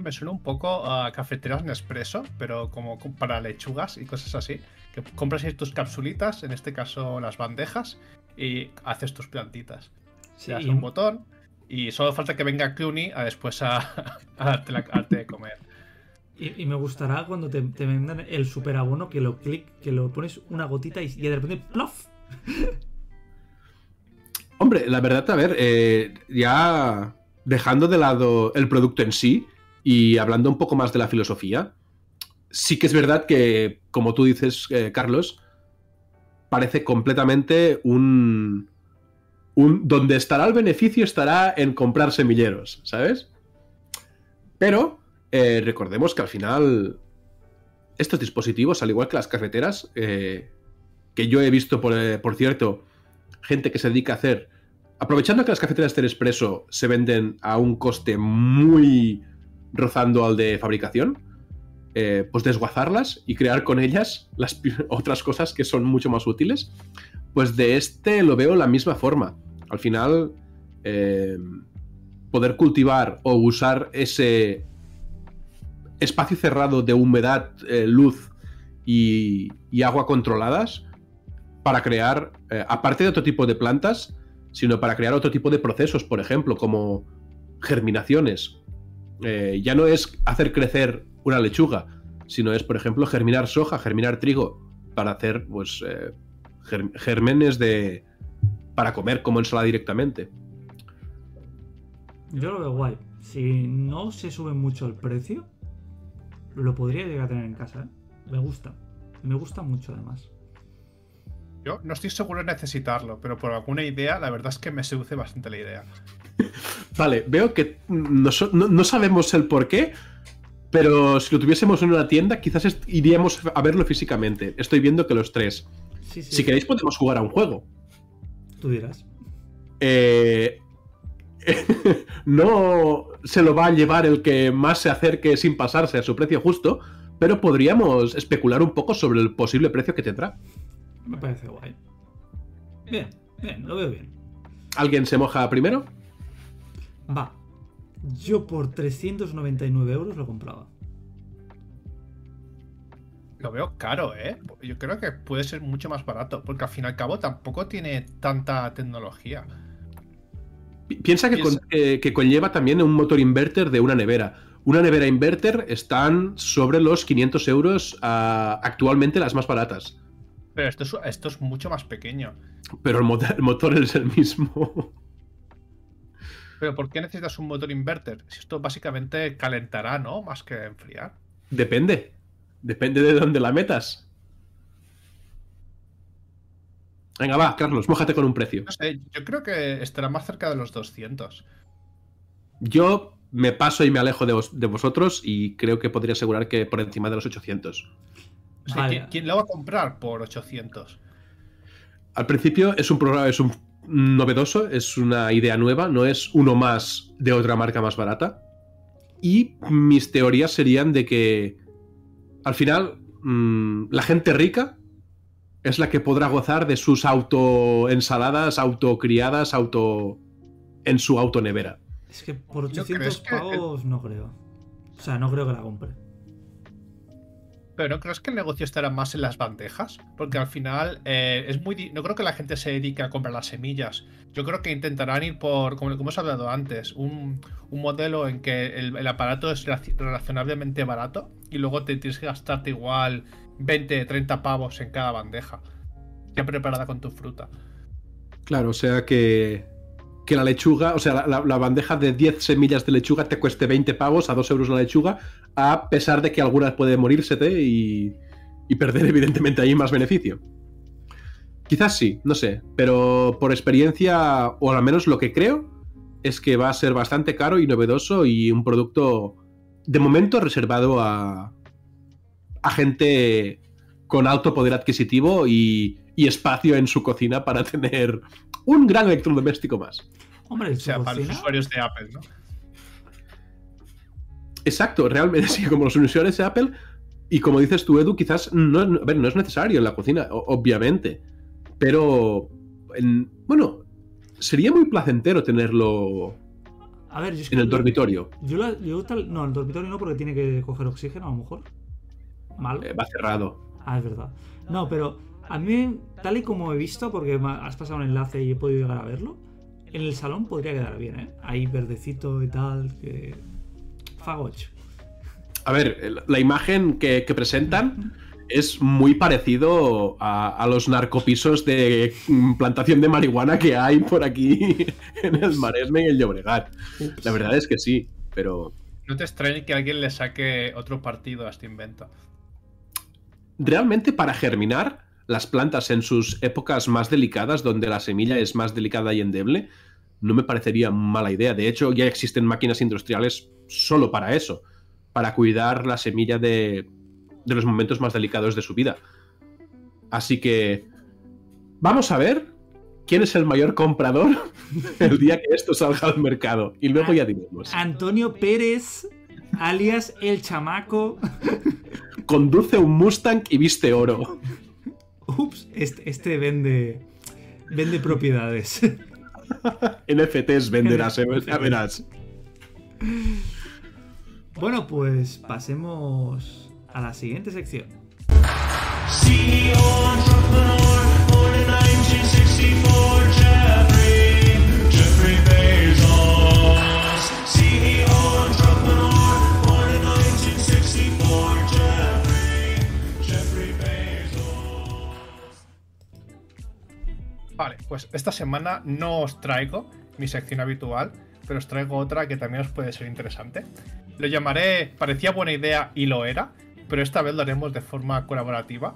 me suena un poco a cafeteras Nespresso, pero como para lechugas y cosas así. Que compras ahí tus capsulitas, en este caso las bandejas, y haces tus plantitas. Sí. das un botón y solo falta que venga Clooney a después a, darte, la, de comer. Y, me gustará cuando te, vendan el superabono que lo clic, que lo pones una gotita y, de repente ¡plof! Hombre, la verdad, a ver, eh, ya dejando de lado el producto en sí, y hablando un poco más de la filosofía, sí que es verdad que, como tú dices, eh, Carlos, parece completamente un, un... Donde estará el beneficio estará en comprar semilleros, ¿sabes? Pero eh, recordemos que al final estos dispositivos, al igual que las cafeteras, eh, que yo he visto, por, por, cierto, gente que se dedica a hacer, aprovechando que las cafeteras de Expreso se venden a un coste muy rozando al de fabricación, eh, pues desguazarlas y crear con ellas las otras cosas que son mucho más útiles. Pues de este lo veo la misma forma. Al final, eh, poder cultivar o usar ese espacio cerrado de humedad, eh, luz y, agua controladas para crear, aparte de otro tipo de plantas, sino para crear otro tipo de procesos, por ejemplo, como germinaciones eh, ya no es hacer crecer una lechuga, sino es, por ejemplo, germinar soja, germinar trigo, para hacer pues eh, germenes de. para comer como ensalada directamente. Yo lo veo guay. Si no se sube mucho el precio, lo podría llegar a tener en casa. ¿eh? Me gusta. Me gusta mucho además. Yo no estoy seguro de necesitarlo, pero por alguna idea, la verdad es que me seduce bastante la idea. Vale, veo que no, sabemos el por qué, pero si lo tuviésemos en una tienda, quizás iríamos a verlo físicamente. Estoy viendo que los tres. Si queréis, podemos jugar a un juego. Tú dirás. Eh, no se lo va a llevar el que más se acerque sin pasarse a su precio justo, pero podríamos especular un poco sobre el posible precio que tendrá. Me parece guay. Bien, bien, lo veo bien. ¿Alguien se moja primero? Va. Yo por 399 euros lo compraba. Lo veo caro, ¿eh? Yo creo que puede ser mucho más barato, porque al fin y al cabo tampoco tiene tanta tecnología. Piensa que, que, conlleva también un motor inverter de una nevera. Una nevera inverter están sobre los 500 euros ah, actualmente las más baratas. Pero esto es, esto es mucho más pequeño. Pero el motor, es el mismo. Pero ¿por qué necesitas un motor inverter? Si esto básicamente calentará, ¿no? Más que enfriar. Depende. Depende de dónde la metas. Venga, va, Carlos, mójate con un precio. No sé, yo creo que estará más cerca de los 200. Yo me paso y me alejo de, de vosotros y creo que podría asegurar que por encima de los 800. ¿quién, lo va a comprar por 800? Al principio es un programa, es un novedoso, es una idea nueva, no es uno más de otra marca más barata. Y mis teorías serían de que al final mm, la gente rica es la que podrá gozar de sus auto ensaladas, autocriadas, auto en su auto nevera. Es que por 800 pavos no creo. O sea, no creo que la compre. Pero ¿no crees que el negocio estará más en las bandejas? Porque al final eh, es muy... No creo que la gente se dedique a comprar las semillas. Yo creo que intentarán ir por, como, hemos hablado antes, un, un modelo en que el, aparato es razonablemente barato y luego te tienes que gastarte igual 20, 30 pavos en cada bandeja. Ya preparada con tu fruta. Claro, o sea que, que la lechuga, o sea, la- la bandeja de 10 semillas de lechuga te cueste 20 pavos a 2 euros la lechuga, a pesar de que algunas puede morírsete y, y perder evidentemente ahí más beneficio. Quizás sí, no sé, pero por experiencia, o al menos lo que creo, es que va a ser bastante caro y novedoso y un producto de momento reservado a, a gente con alto poder adquisitivo y, y espacio en su cocina para tener un gran electrodoméstico más. Hombre, O ¿su sea, para los usuarios de Apple, ¿no? Exacto, realmente sí, como los usuarios de Apple. Y como dices tú, Edu, quizás no, no- a ver, no es necesario en la cocina, obviamente. Pero, en- bueno, sería muy placentero tenerlo A ver, yo es que en el dormitorio. Yo, la- yo tal- no, en el dormitorio no, porque tiene que coger oxígeno, a lo mejor. Malo. Eh, va cerrado. Ah, es verdad. No, pero a mí, tal y como he visto, porque has pasado un enlace y he podido llegar a verlo, en el salón podría quedar bien, ¿eh? Ahí verdecito y tal, que. Fagocho. A ver, la imagen que, que presentan es muy parecido a, a los narcopisos de mm, plantación de marihuana que hay por aquí en el Maresme y el Llobregat. La verdad es que sí, pero No te extrañe que alguien le saque otro partido a este invento. realmente para germinar las plantas en sus épocas más delicadas, donde la semilla es más delicada y endeble, no me parecería mala idea. De hecho, ya existen máquinas industriales solo para eso, para cuidar la semilla de, de los momentos más delicados de su vida. Así que vamos a ver quién es el mayor comprador el día que esto salga al mercado. Y luego ya diremos. Antonio Pérez, alias El Chamaco. Conduce un Mustang y viste oro. Ups, este, este vende. Vende propiedades. NFTs venderás, eh, ya verás. bueno, pues pasemos a la siguiente sección. CEO entrepreneur, born in 1964, Vale, pues esta semana no os traigo mi sección habitual, pero os traigo otra que también os puede ser interesante. Lo llamaré Parecía buena idea y lo era, pero esta vez lo haremos de forma colaborativa.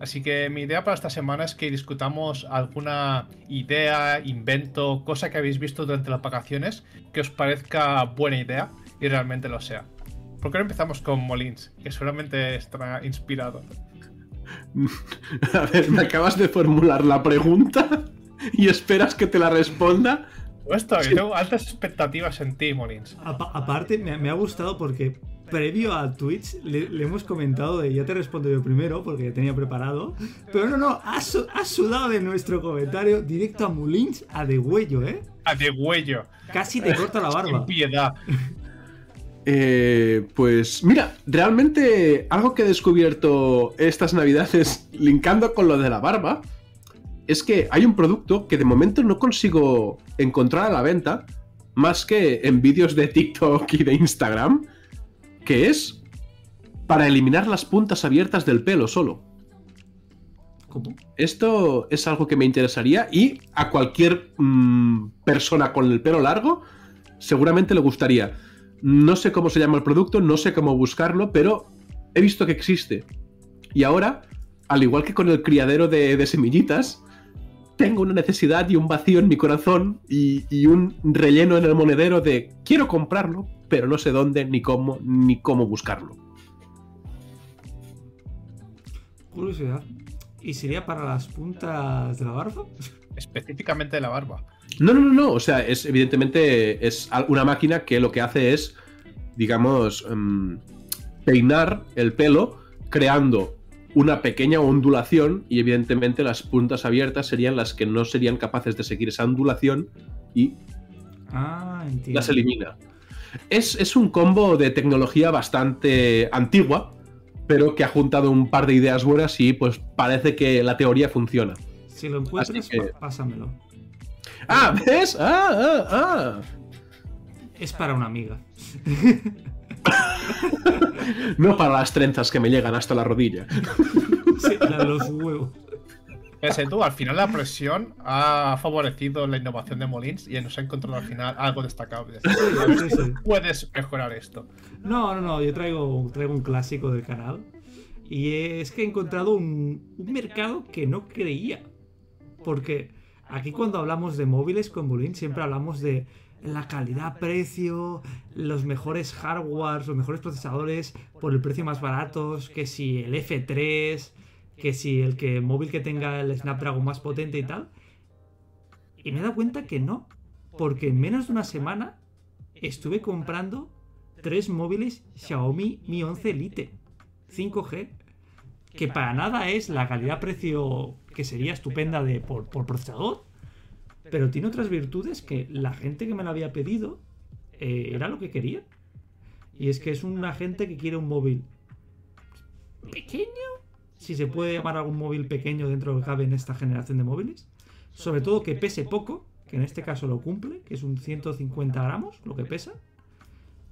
Así que mi idea para esta semana es que discutamos alguna idea, invento, cosa que habéis visto durante las vacaciones que os parezca buena idea y realmente lo sea. ¿Por qué no empezamos con Molins, que seguramente estará inspirado? A ver, me acabas de formular la pregunta y esperas que te la responda. Puesto, Sí. tengo altas expectativas en ti, Molins. Apa- aparte, me, me ha gustado porque previo a Twitch le, le hemos comentado de ya te respondo yo primero porque tenía preparado. Pero no, no, ha, su- ha sudado de nuestro comentario directo a Mulins a de huello, ¿eh? A de huello. Casi te corta la Sin barba. piedad. Eh, pues mira, realmente algo que he descubierto estas navidades linkando con lo de la barba es que hay un producto que de momento no consigo encontrar a la venta más que en vídeos de TikTok y de Instagram, que es para eliminar las puntas abiertas del pelo solo. ¿Cómo? Esto es algo que me interesaría y a cualquier mm, persona con el pelo largo seguramente le gustaría. No sé cómo se llama el producto, no sé cómo buscarlo, pero he visto que existe. Y ahora, al igual que con el criadero de, semillitas, tengo una necesidad y un vacío en mi corazón y, y un relleno en el monedero de quiero comprarlo, pero no sé dónde, ni cómo, ni cómo buscarlo. Curiosidad. ¿Y sería para las puntas de la barba? Específicamente de la barba. No, no, no, no. O sea, es evidentemente es una máquina que lo que hace es, digamos, em, peinar el pelo creando una pequeña ondulación y evidentemente las puntas abiertas serían las que no serían capaces de seguir esa ondulación y Ah, las elimina. Es, es un combo de tecnología bastante antigua, pero que ha juntado un par de ideas buenas y pues parece que la teoría funciona. Si lo encuentras, que- pásamelo. Ah, ¿ves? Ah, ah, ah. Es para una amiga. No para las trenzas que me llegan hasta la rodilla. Sí, la de los huevos. Ese tú, al final la presión ha favorecido la innovación de Molins y nos ha encontrado al final algo destacable. Sí, sí, sí. Puedes mejorar esto. No, no, no, yo traigo, traigo un clásico del canal. Y es que he encontrado un, un mercado que no creía. Porque aquí cuando hablamos de móviles con Bolín siempre hablamos de la calidad-precio, los mejores hardwares, los mejores procesadores por el precio más baratos, que si el F3, que si el que móvil que tenga el Snapdragon más potente y tal. Y me he dado cuenta que no, porque en menos de una semana estuve comprando tres móviles Xiaomi Mi 11 Lite 5G, que para nada es la calidad-precio que sería estupenda de, por, por procesador, pero tiene otras virtudes que la gente que me la había pedido eh, era lo que quería. Y es que es una gente que quiere un móvil pequeño, si se puede llamar algún móvil pequeño dentro que cabe en esta generación de móviles. Sobre todo que pese poco, que en este caso lo cumple, que es un 150 gramos, lo que pesa.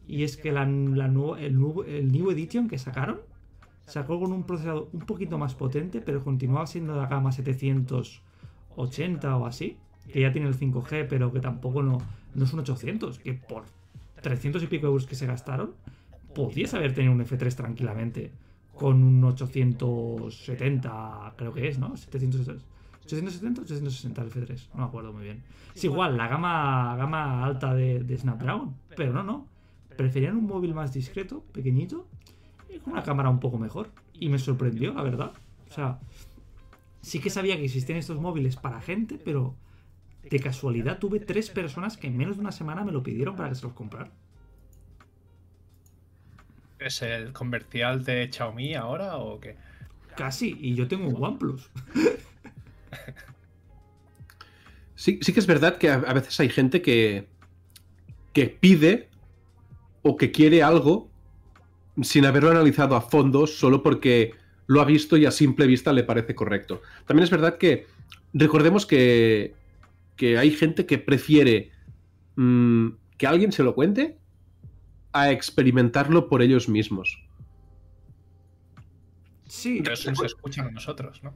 Y es que la, la el, el New Edition que sacaron sacó con un procesador un poquito más potente, pero continuaba siendo la gama 780 o así, que ya tiene el 5G, pero que tampoco no, no es un 800, que por 300 y pico euros que se gastaron, podías haber tenido un F3 tranquilamente con un 870, creo que es, ¿no? 700, 870 o 860 el F3, no me acuerdo muy bien. Es igual, la gama, gama alta de, de Snapdragon, pero no, no. Preferían un móvil más discreto, pequeñito, y con una cámara un poco mejor. Y me sorprendió, la verdad. O sea, sí que sabía que existían estos móviles para gente, pero de casualidad tuve tres personas que en menos de una semana me lo pidieron para que se los comprara. ¿Es el comercial de Xiaomi ahora o qué? Casi, y yo tengo un OnePlus. Sí, sí que es verdad que a, a veces hay gente que, que pide o que quiere algo sin haberlo analizado a fondo solo porque lo ha visto y a simple vista le parece correcto. También es verdad que recordemos que, que hay gente que prefiere mm, que alguien se lo cuente a experimentarlo por ellos mismos. Sí, eso nos escuchan a nosotros, ¿no?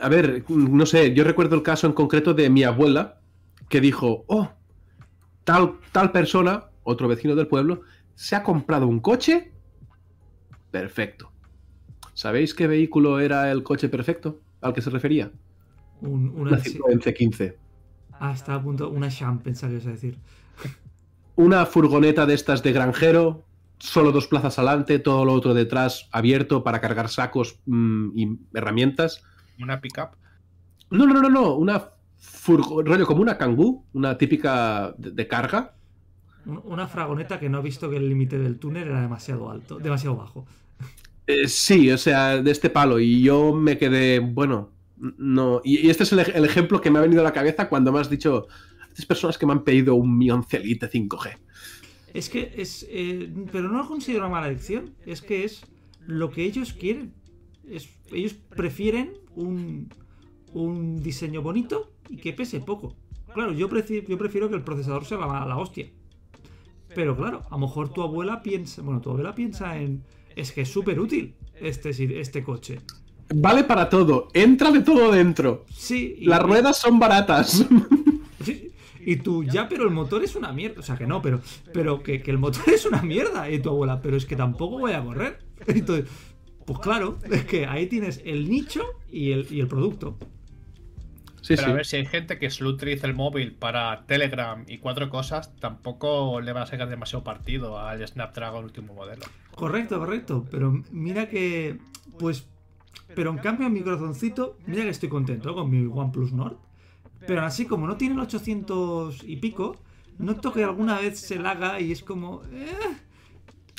A ver, no sé, yo recuerdo el caso en concreto de mi abuela que dijo, oh, tal, tal persona, otro vecino del pueblo, se ha comprado un coche perfecto. ¿Sabéis qué vehículo era el coche perfecto al que se refería? un, una, Una Citroën C15. Ah, estaba a punto. Una Sham, pensaba que ibas a decir. Una furgoneta de estas de granjero, solo dos plazas adelante, todo lo otro detrás abierto para cargar sacos mm, y herramientas. Una pickup. No, no, no, no, no, una furgo- rollo como una Kangoo, una típica de, de carga. Un- Una fragoneta que no ha visto que el límite del túnel era demasiado alto, demasiado bajo. Eh, sí, o sea, de este palo. Y yo me quedé, bueno, no. Y, y este es el, ej- el ejemplo que me ha venido a la cabeza cuando me has dicho, estas personas que me han pedido un Mi 11 Elite 5G. Es que es. eh, pero no lo considero una mala elección. Es que es lo que ellos quieren. Es- ellos prefieren un, un diseño bonito y que pese poco. Claro, yo, preci- yo prefiero que el procesador sea la, la hostia. Pero claro, a lo mejor tu abuela piensa. Bueno, tu abuela piensa en. Es que es súper útil este, este coche. Vale para todo, entra de todo dentro. Sí. y- Las ruedas son baratas. Y tú, ya, pero el motor es una mierda. O sea, que no, pero, pero que, que el motor es una mierda. Y tu abuela, pero es que tampoco voy a correr. Entonces, pues claro, es que ahí tienes el nicho y el, y el producto. Sí, Pero sí. a ver, si hay gente que solo utiliza el móvil para Telegram y cuatro cosas, tampoco le va a sacar demasiado partido al Snapdragon último modelo. Correcto, correcto. Pero mira que, pues, pero en cambio en mi corazoncito, mira que estoy contento con mi OnePlus Nord. Pero así como no tiene el 800 y pico, noto que alguna vez se laga y es como... eh,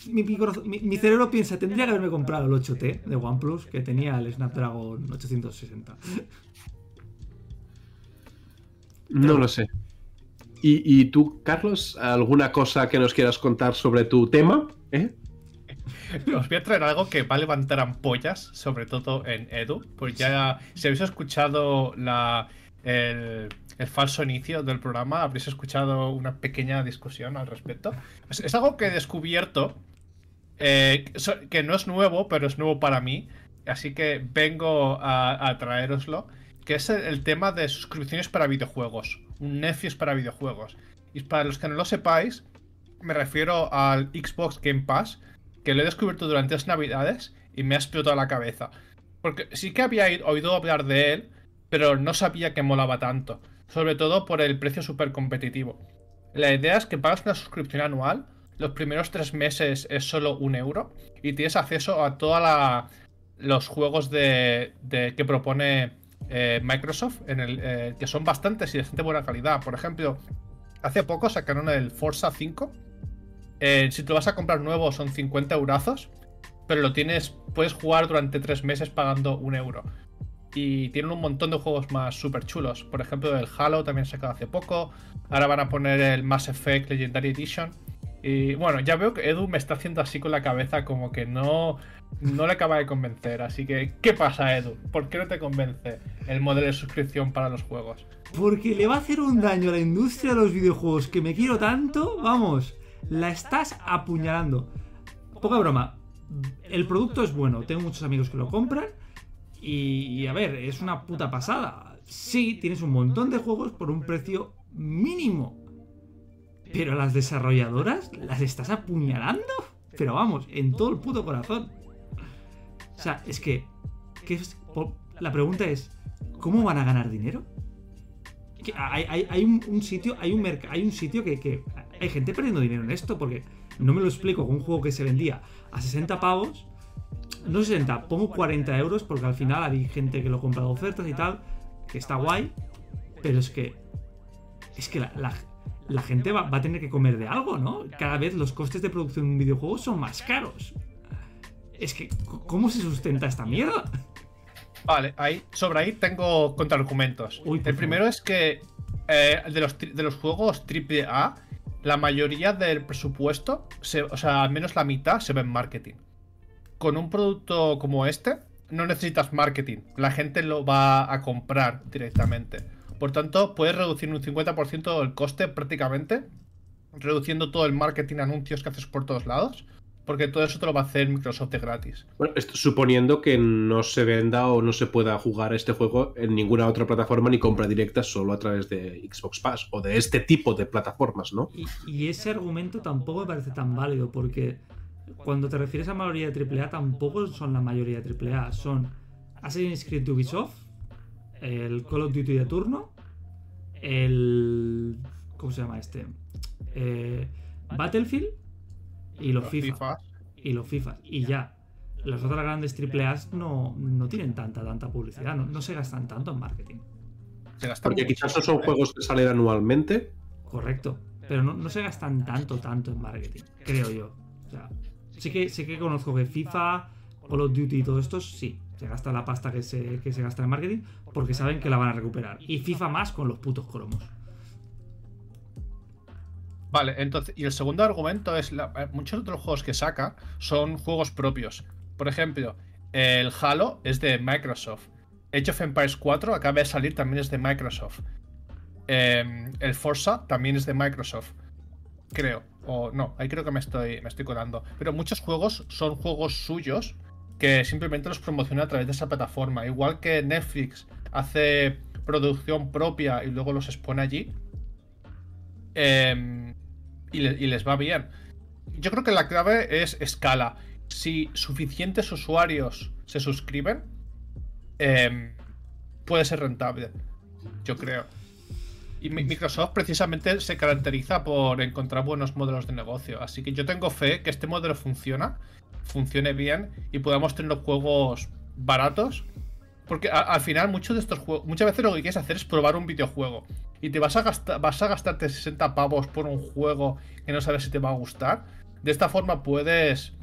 mi, mi- mi cerebro piensa, tendría que haberme comprado el 8T de OnePlus, que tenía el Snapdragon 860. No lo sé. ¿Y, y tú, Carlos, alguna cosa que nos quieras contar sobre tu tema? ¿Eh? Os voy a traer algo que va a levantar ampollas, sobre todo en Edu. Pues ya, si habéis escuchado la, el, el falso inicio del programa, habréis escuchado una pequeña discusión al respecto. Es, es algo que he descubierto, eh, que no es nuevo, pero es nuevo para mí. Así que vengo a, a traeroslo. Que es el, tema de suscripciones para videojuegos. Un Netflix para videojuegos. Y para los que no lo sepáis, me refiero al Xbox Game Pass, que lo he descubierto durante las navidades y me ha explotado la cabeza. Porque sí que había oído hablar de él, pero no sabía que molaba tanto. Sobre todo por el precio súper competitivo. La idea es que pagas una suscripción anual, los primeros tres meses es solo un euro y tienes acceso a todos los juegos de- que propone eh, Microsoft, en el, eh, que son bastantes y de bastante buena calidad. Por ejemplo, hace poco sacaron el Forza 5. Eh, si te lo vas a comprar nuevo son 50 eurazos, pero lo tienes, puedes jugar durante tres meses pagando un euro. Y tienen un montón de juegos más súper chulos. Por ejemplo, el Halo también sacado hace poco. Ahora van a poner el Mass Effect Legendary Edition. Y bueno, ya veo que Edu me está haciendo así con la cabeza como que no, no le acaba de convencer. Así que, ¿qué pasa, Edu? ¿Por qué no te convence el modelo de suscripción para los juegos? Porque le va a hacer un daño a la industria de los videojuegos que me quiero tanto, vamos, la estás apuñalando. Poca broma, el producto es bueno, tengo muchos amigos que lo compran y, y a ver, es una puta pasada. Sí, tienes un montón de juegos por un precio mínimo. Pero las desarrolladoras las estás apuñalando. Pero vamos, en todo el puto corazón. O sea, es que... que es- la pregunta es, ¿cómo van a ganar dinero? Hay, un, sitio, hay un merc- hay un sitio que, que hay gente perdiendo dinero en esto, porque no me lo explico un juego que se vendía a 60 pavos, no 60, pongo 40 euros, porque al final hay gente que lo compra de ofertas y tal, que está guay, pero es que es que la- la gente va, va a tener que comer de algo, ¿no? Cada vez los costes de producción de un videojuego son más caros. Es que, ¿cómo se sustenta esta mierda? Vale, ahí, sobre ahí tengo contraargumentos. El favor. primero es que eh, de, los, de los juegos AAA, la mayoría del presupuesto, se- o sea, al menos la mitad, se ve en marketing. Con un producto como este, no necesitas marketing. La gente lo va a comprar directamente. Por tanto, puedes reducir un 50% el coste prácticamente, reduciendo todo el marketing, anuncios que haces por todos lados, porque todo eso te lo va a hacer Microsoft de gratis. Bueno, esto suponiendo que no se venda o no se pueda jugar este juego en ninguna otra plataforma ni compra directa, solo a través de Xbox Pass o de este tipo de plataformas, ¿no? Y, y ese argumento tampoco me parece tan válido, porque cuando te refieres a mayoría de AAA, tampoco son la mayoría de AAA. Son Assassin's Creed de Ubisoft, el Call of Duty de turno, el. ¿Cómo se llama este? Eh, Battlefield y los, Los FIFA. FIFA. Y los FIFA. Y ya. Las otras grandes AAA no, no tienen tanta, tanta publicidad, no, no se gastan tanto en marketing. Se Porque quizás no son juegos que salen anualmente. Correcto. Pero no, no se gastan tanto, tanto en marketing, creo yo. O sea, sí que, sí que conozco que FIFA, Call of Duty y todo esto, sí, se gasta la pasta que se, que se gasta en marketing porque saben que la van a recuperar. Y FIFA más con los putos cromos. Vale, entonces, y el segundo argumento es, eh, muchos los juegos que saca son juegos propios. Por ejemplo, el Halo es de Microsoft. Age of Empires 4 acaba de salir, también es de Microsoft. Em, el Forza también es de Microsoft. Creo. O no, ahí creo que me estoy, me estoy colando. Pero muchos juegos son juegos suyos que simplemente los promociona a través de esa plataforma. Igual que Netflix hace producción propia y luego los expone allí. Em, y, le- y les va bien. Yo creo que la clave es escala. Si suficientes usuarios se suscriben, em, puede ser rentable. Yo creo. Y Mi- Microsoft precisamente se caracteriza por encontrar buenos modelos de negocio. Así que yo tengo fe que este modelo funciona, funcione bien y podamos tener los juegos baratos. Porque al final muchos de estos juegos, muchas veces lo que quieres hacer es probar un videojuego. Y te vas a gastar, vas a gastarte 60 pavos por un juego que no sabes si te va a gustar. De esta forma puedes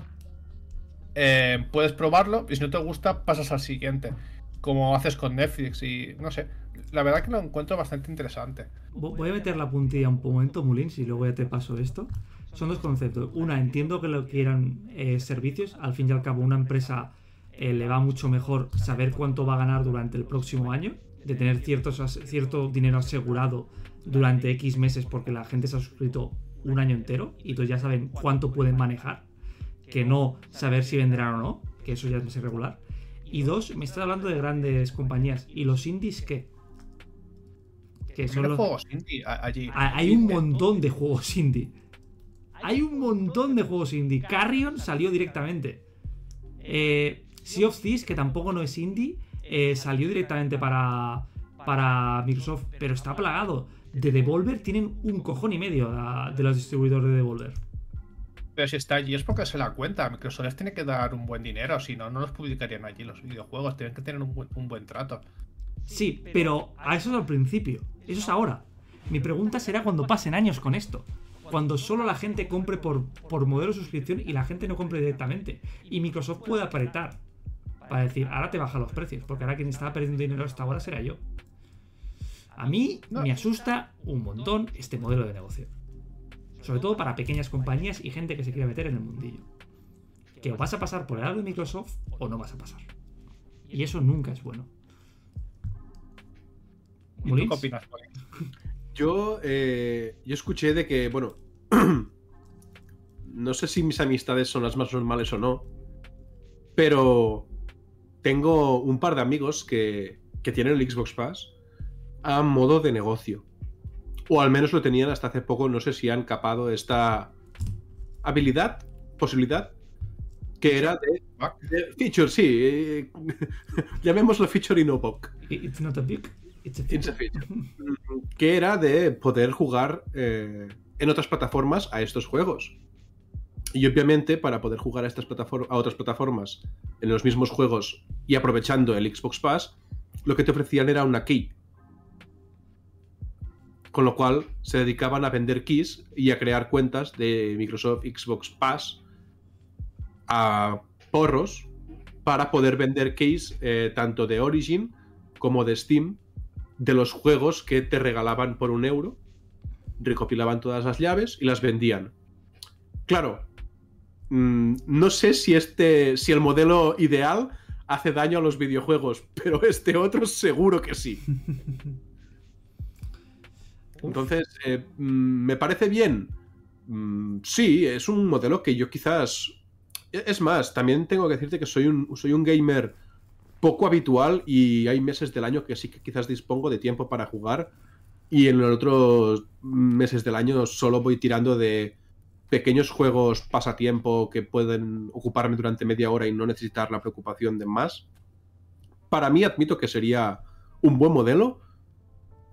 eh, puedes probarlo y si no te gusta pasas al siguiente. Como haces con Netflix y no sé. La verdad que lo encuentro bastante interesante. Vo- Voy a meter la puntilla un momento, Mulins, y luego ya te paso esto. Son dos conceptos. Una, entiendo que lo que eran eh, servicios. Al fin y al cabo, una empresa eh, le va mucho mejor saber cuánto va a ganar durante el próximo año, de tener ciertos, cierto dinero asegurado durante X meses porque la gente se ha suscrito un año entero y entonces ya saben cuánto pueden manejar, que no saber si vendrán o no, que eso ya es irregular. Y dos, me estás hablando de grandes compañías. ¿Y los indies qué? Que son Mira los- juegos indie a- allí. Ha- Hay un montón de juegos indie. Hay un montón de juegos indie. Carrion salió directamente. Eh, sea of Thieves, que tampoco no es indie, eh, salió directamente para, para Microsoft, pero está plagado. De Devolver tienen un cojón y medio la- de los distribuidores de Devolver. Pero si está allí es porque se la cuenta. Microsoft les tiene que dar un buen dinero, si no, no los publicarían allí los videojuegos. Tienen que tener un buen, un buen trato. Sí, pero a eso es al principio. Eso es ahora. Mi pregunta será cuando pasen años con esto. Cuando solo la gente compre por, por modelo de suscripción y la gente no compre directamente. Y Microsoft puede apretar para decir, ahora te baja los precios, porque ahora quien estaba perdiendo dinero hasta ahora será yo. A mí No. me asusta un montón este modelo de negocio. Sobre todo para pequeñas compañías y gente que se quiere meter en el mundillo. Que o vas a pasar por el lado de Microsoft o no vas a pasar. Y eso nunca es bueno. ¿Y tú qué opinas? Yo, eh, yo escuché de que, bueno, no sé si mis amistades son las más normales o no, pero tengo un par de amigos que, que tienen el Xbox Pass a modo de negocio. O al menos lo tenían hasta hace poco, no sé si han capado esta habilidad, posibilidad, que era de, de feature, sí, eh, llamémoslo feature y no bug. It's not a big, it's a It's a feature. que era de poder jugar eh, en otras plataformas a estos juegos. Y obviamente, para poder jugar a, estas a otras plataformas en los mismos juegos y aprovechando el Xbox Pass, lo que te ofrecían era una key. Con lo cual se dedicaban a vender keys y a crear cuentas de Microsoft Xbox Pass a porros para poder vender keys eh, tanto de Origin como de Steam de los juegos que te regalaban por un euro, recopilaban todas las llaves y las vendían. Claro, mm, no sé si este, si el modelo ideal hace daño a los videojuegos, pero este otro seguro que sí. Entonces, eh, mm, ¿me parece bien? Mm, sí, es un modelo que yo quizás... e- Es más, también tengo que decirte que soy un, soy un gamer poco habitual y hay meses del año que sí que quizás dispongo de tiempo para jugar y en los otros meses del año solo voy tirando de pequeños juegos pasatiempo que pueden ocuparme durante media hora y no necesitar la preocupación de más. Para mí admito que sería un buen modelo,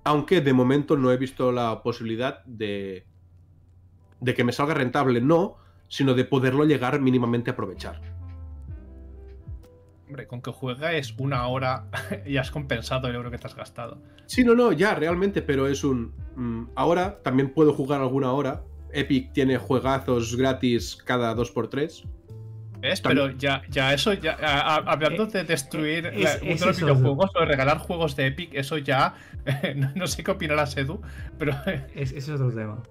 aunque de momento no he visto la posibilidad de, de que me salga rentable, no, sino de poderlo llegar mínimamente a aprovechar. Hombre, con que juegues una hora y has compensado el euro que te has gastado. Sí, no, no, ya, realmente, pero es un... mm, ahora también puedo jugar alguna hora. Epic tiene juegazos gratis cada 2x3. ¿Ves? También- Pero ya, ya eso, ya a- a- hablando de destruir Eh, la- es- uno es de los eso, videojuegos o regalar juegos de Epic, eso ya, no, no sé qué opinará Sedu, pero Es, ese es otro tema.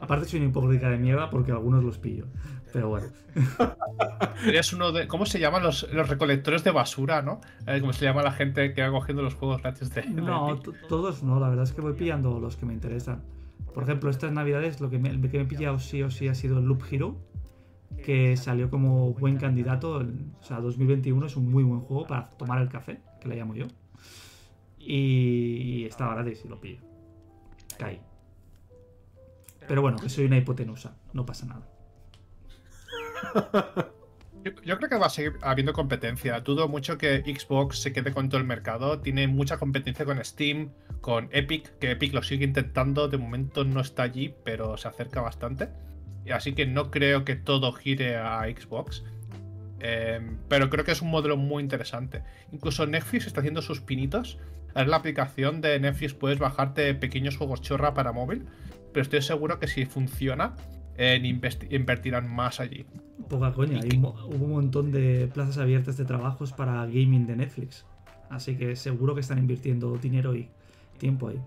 Aparte soy una hipócrita de mierda porque algunos los pillo. Pero bueno. eres uno de, ¿cómo se llaman los, los recolectores de basura, no? Eh, ¿Cómo se llama la gente que va cogiendo los juegos gratis de, No, todos no. La verdad es que voy pillando los que me interesan. Por ejemplo, estas navidades lo que me, que me he pillado sí o sí ha sido el Loop Hero. Que salió como buen candidato. o sea, 2021 es un muy buen juego para tomar el café, que le llamo yo. Y, y está gratis y lo pillo. Caí. Pero bueno, que soy una hipotenusa. No pasa nada. Yo, creo que va a seguir habiendo competencia. Dudo mucho que Xbox se quede con todo el mercado. Tiene mucha competencia con Steam, con Epic, que Epic lo sigue intentando. De momento no está allí, pero se acerca bastante. Así que no creo que todo gire a Xbox. Eh, pero creo que es un modelo muy interesante. Incluso Netflix está haciendo sus pinitos. En la aplicación de Netflix puedes bajarte pequeños juegos chorra para móvil. Pero estoy seguro que si funciona, investi- invertirán más allí. Poca coña, hay hubo un montón de plazas abiertas de trabajos para gaming de Netflix. Así que seguro que están invirtiendo dinero y tiempo ahí.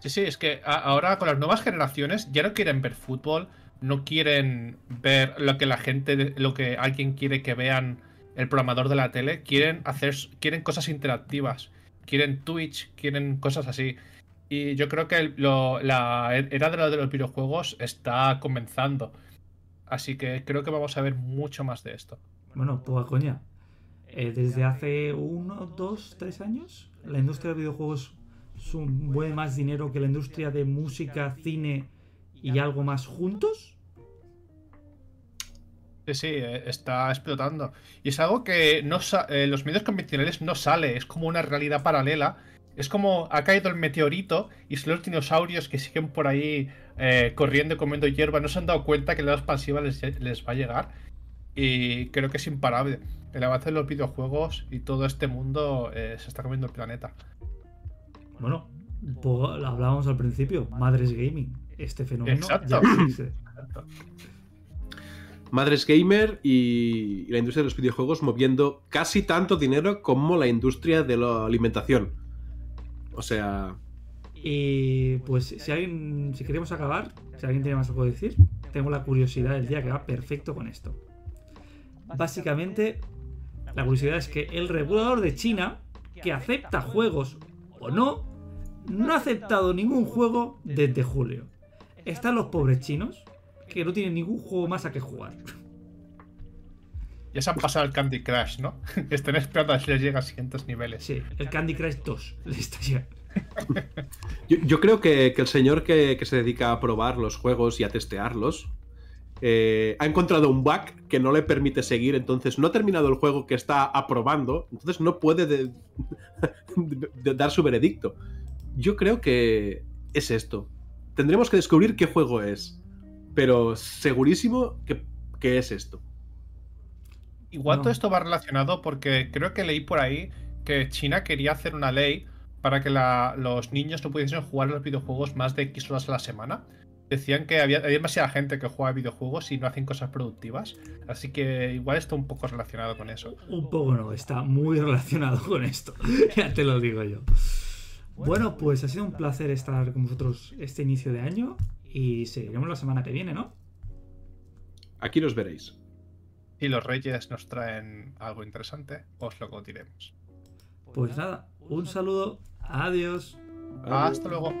Sí, sí, es que ahora con las nuevas generaciones ya no quieren ver fútbol, no quieren ver lo que la gente, lo que alguien quiere que vean el programador de la tele, quieren hacer, quieren cosas interactivas, quieren Twitch, quieren cosas así. Y yo creo que el- lo- la era de, lo de los videojuegos está comenzando. Así que creo que vamos a ver mucho más de esto. Bueno, poca coña. Eh, desde hace uno, dos, tres años, la industria de videojuegos mueve más dinero que la industria de música, cine y algo más juntos. Sí, sí, eh, está explotando. Y es algo que no eh, los medios convencionales no sale, es como una realidad paralela. Es como ha caído el meteorito y son los dinosaurios que siguen por ahí eh, corriendo y comiendo hierba. No se han dado cuenta que la expansiva les, les va a llegar. Y creo que es imparable. El avance de los videojuegos y todo este mundo eh, se está comiendo el planeta. Bueno, lo hablábamos al principio, Madres Gaming. Este fenómeno Exacto. ya. Madres gamer y la industria de los videojuegos moviendo casi tanto dinero como la industria de la alimentación. O sea, Y pues si alguien, si queremos acabar, si alguien tiene más algo que decir, tengo la curiosidad del día que va perfecto con esto. Básicamente, la curiosidad es que el regulador de China, que acepta juegos o no, no ha aceptado ningún juego desde julio. Están los pobres chinos, que no tienen ningún juego más a que jugar. Ya se han pasado el Candy Crush, ¿no? Están esperando a si les llega a siguientes niveles. Sí, el Candy Crush 2 le está llegando. yo, yo creo que, que el señor que, que se dedica a probar los juegos y a testearlos eh, ha encontrado un bug que no le permite seguir, entonces no ha terminado el juego que está aprobando, entonces no puede de- de dar su veredicto. Yo creo que es esto. Tendremos que descubrir qué juego es, pero segurísimo que, que es esto. Igual No. todo esto va relacionado porque creo que leí por ahí que China quería hacer una ley para que la- los niños no pudiesen jugar a los videojuegos más de X horas a la semana. Decían que había, había demasiada gente que juega a videojuegos y no hacen cosas productivas. Así que igual está un poco relacionado con eso. Un poco no, está muy relacionado con esto. ya te lo digo yo. Bueno, pues ha sido un placer estar con vosotros este inicio de año y seguiremos la semana que viene, ¿no? Aquí los veréis. Si los reyes nos traen algo interesante, os lo diremos. Pues nada, un saludo, adiós. Hasta luego.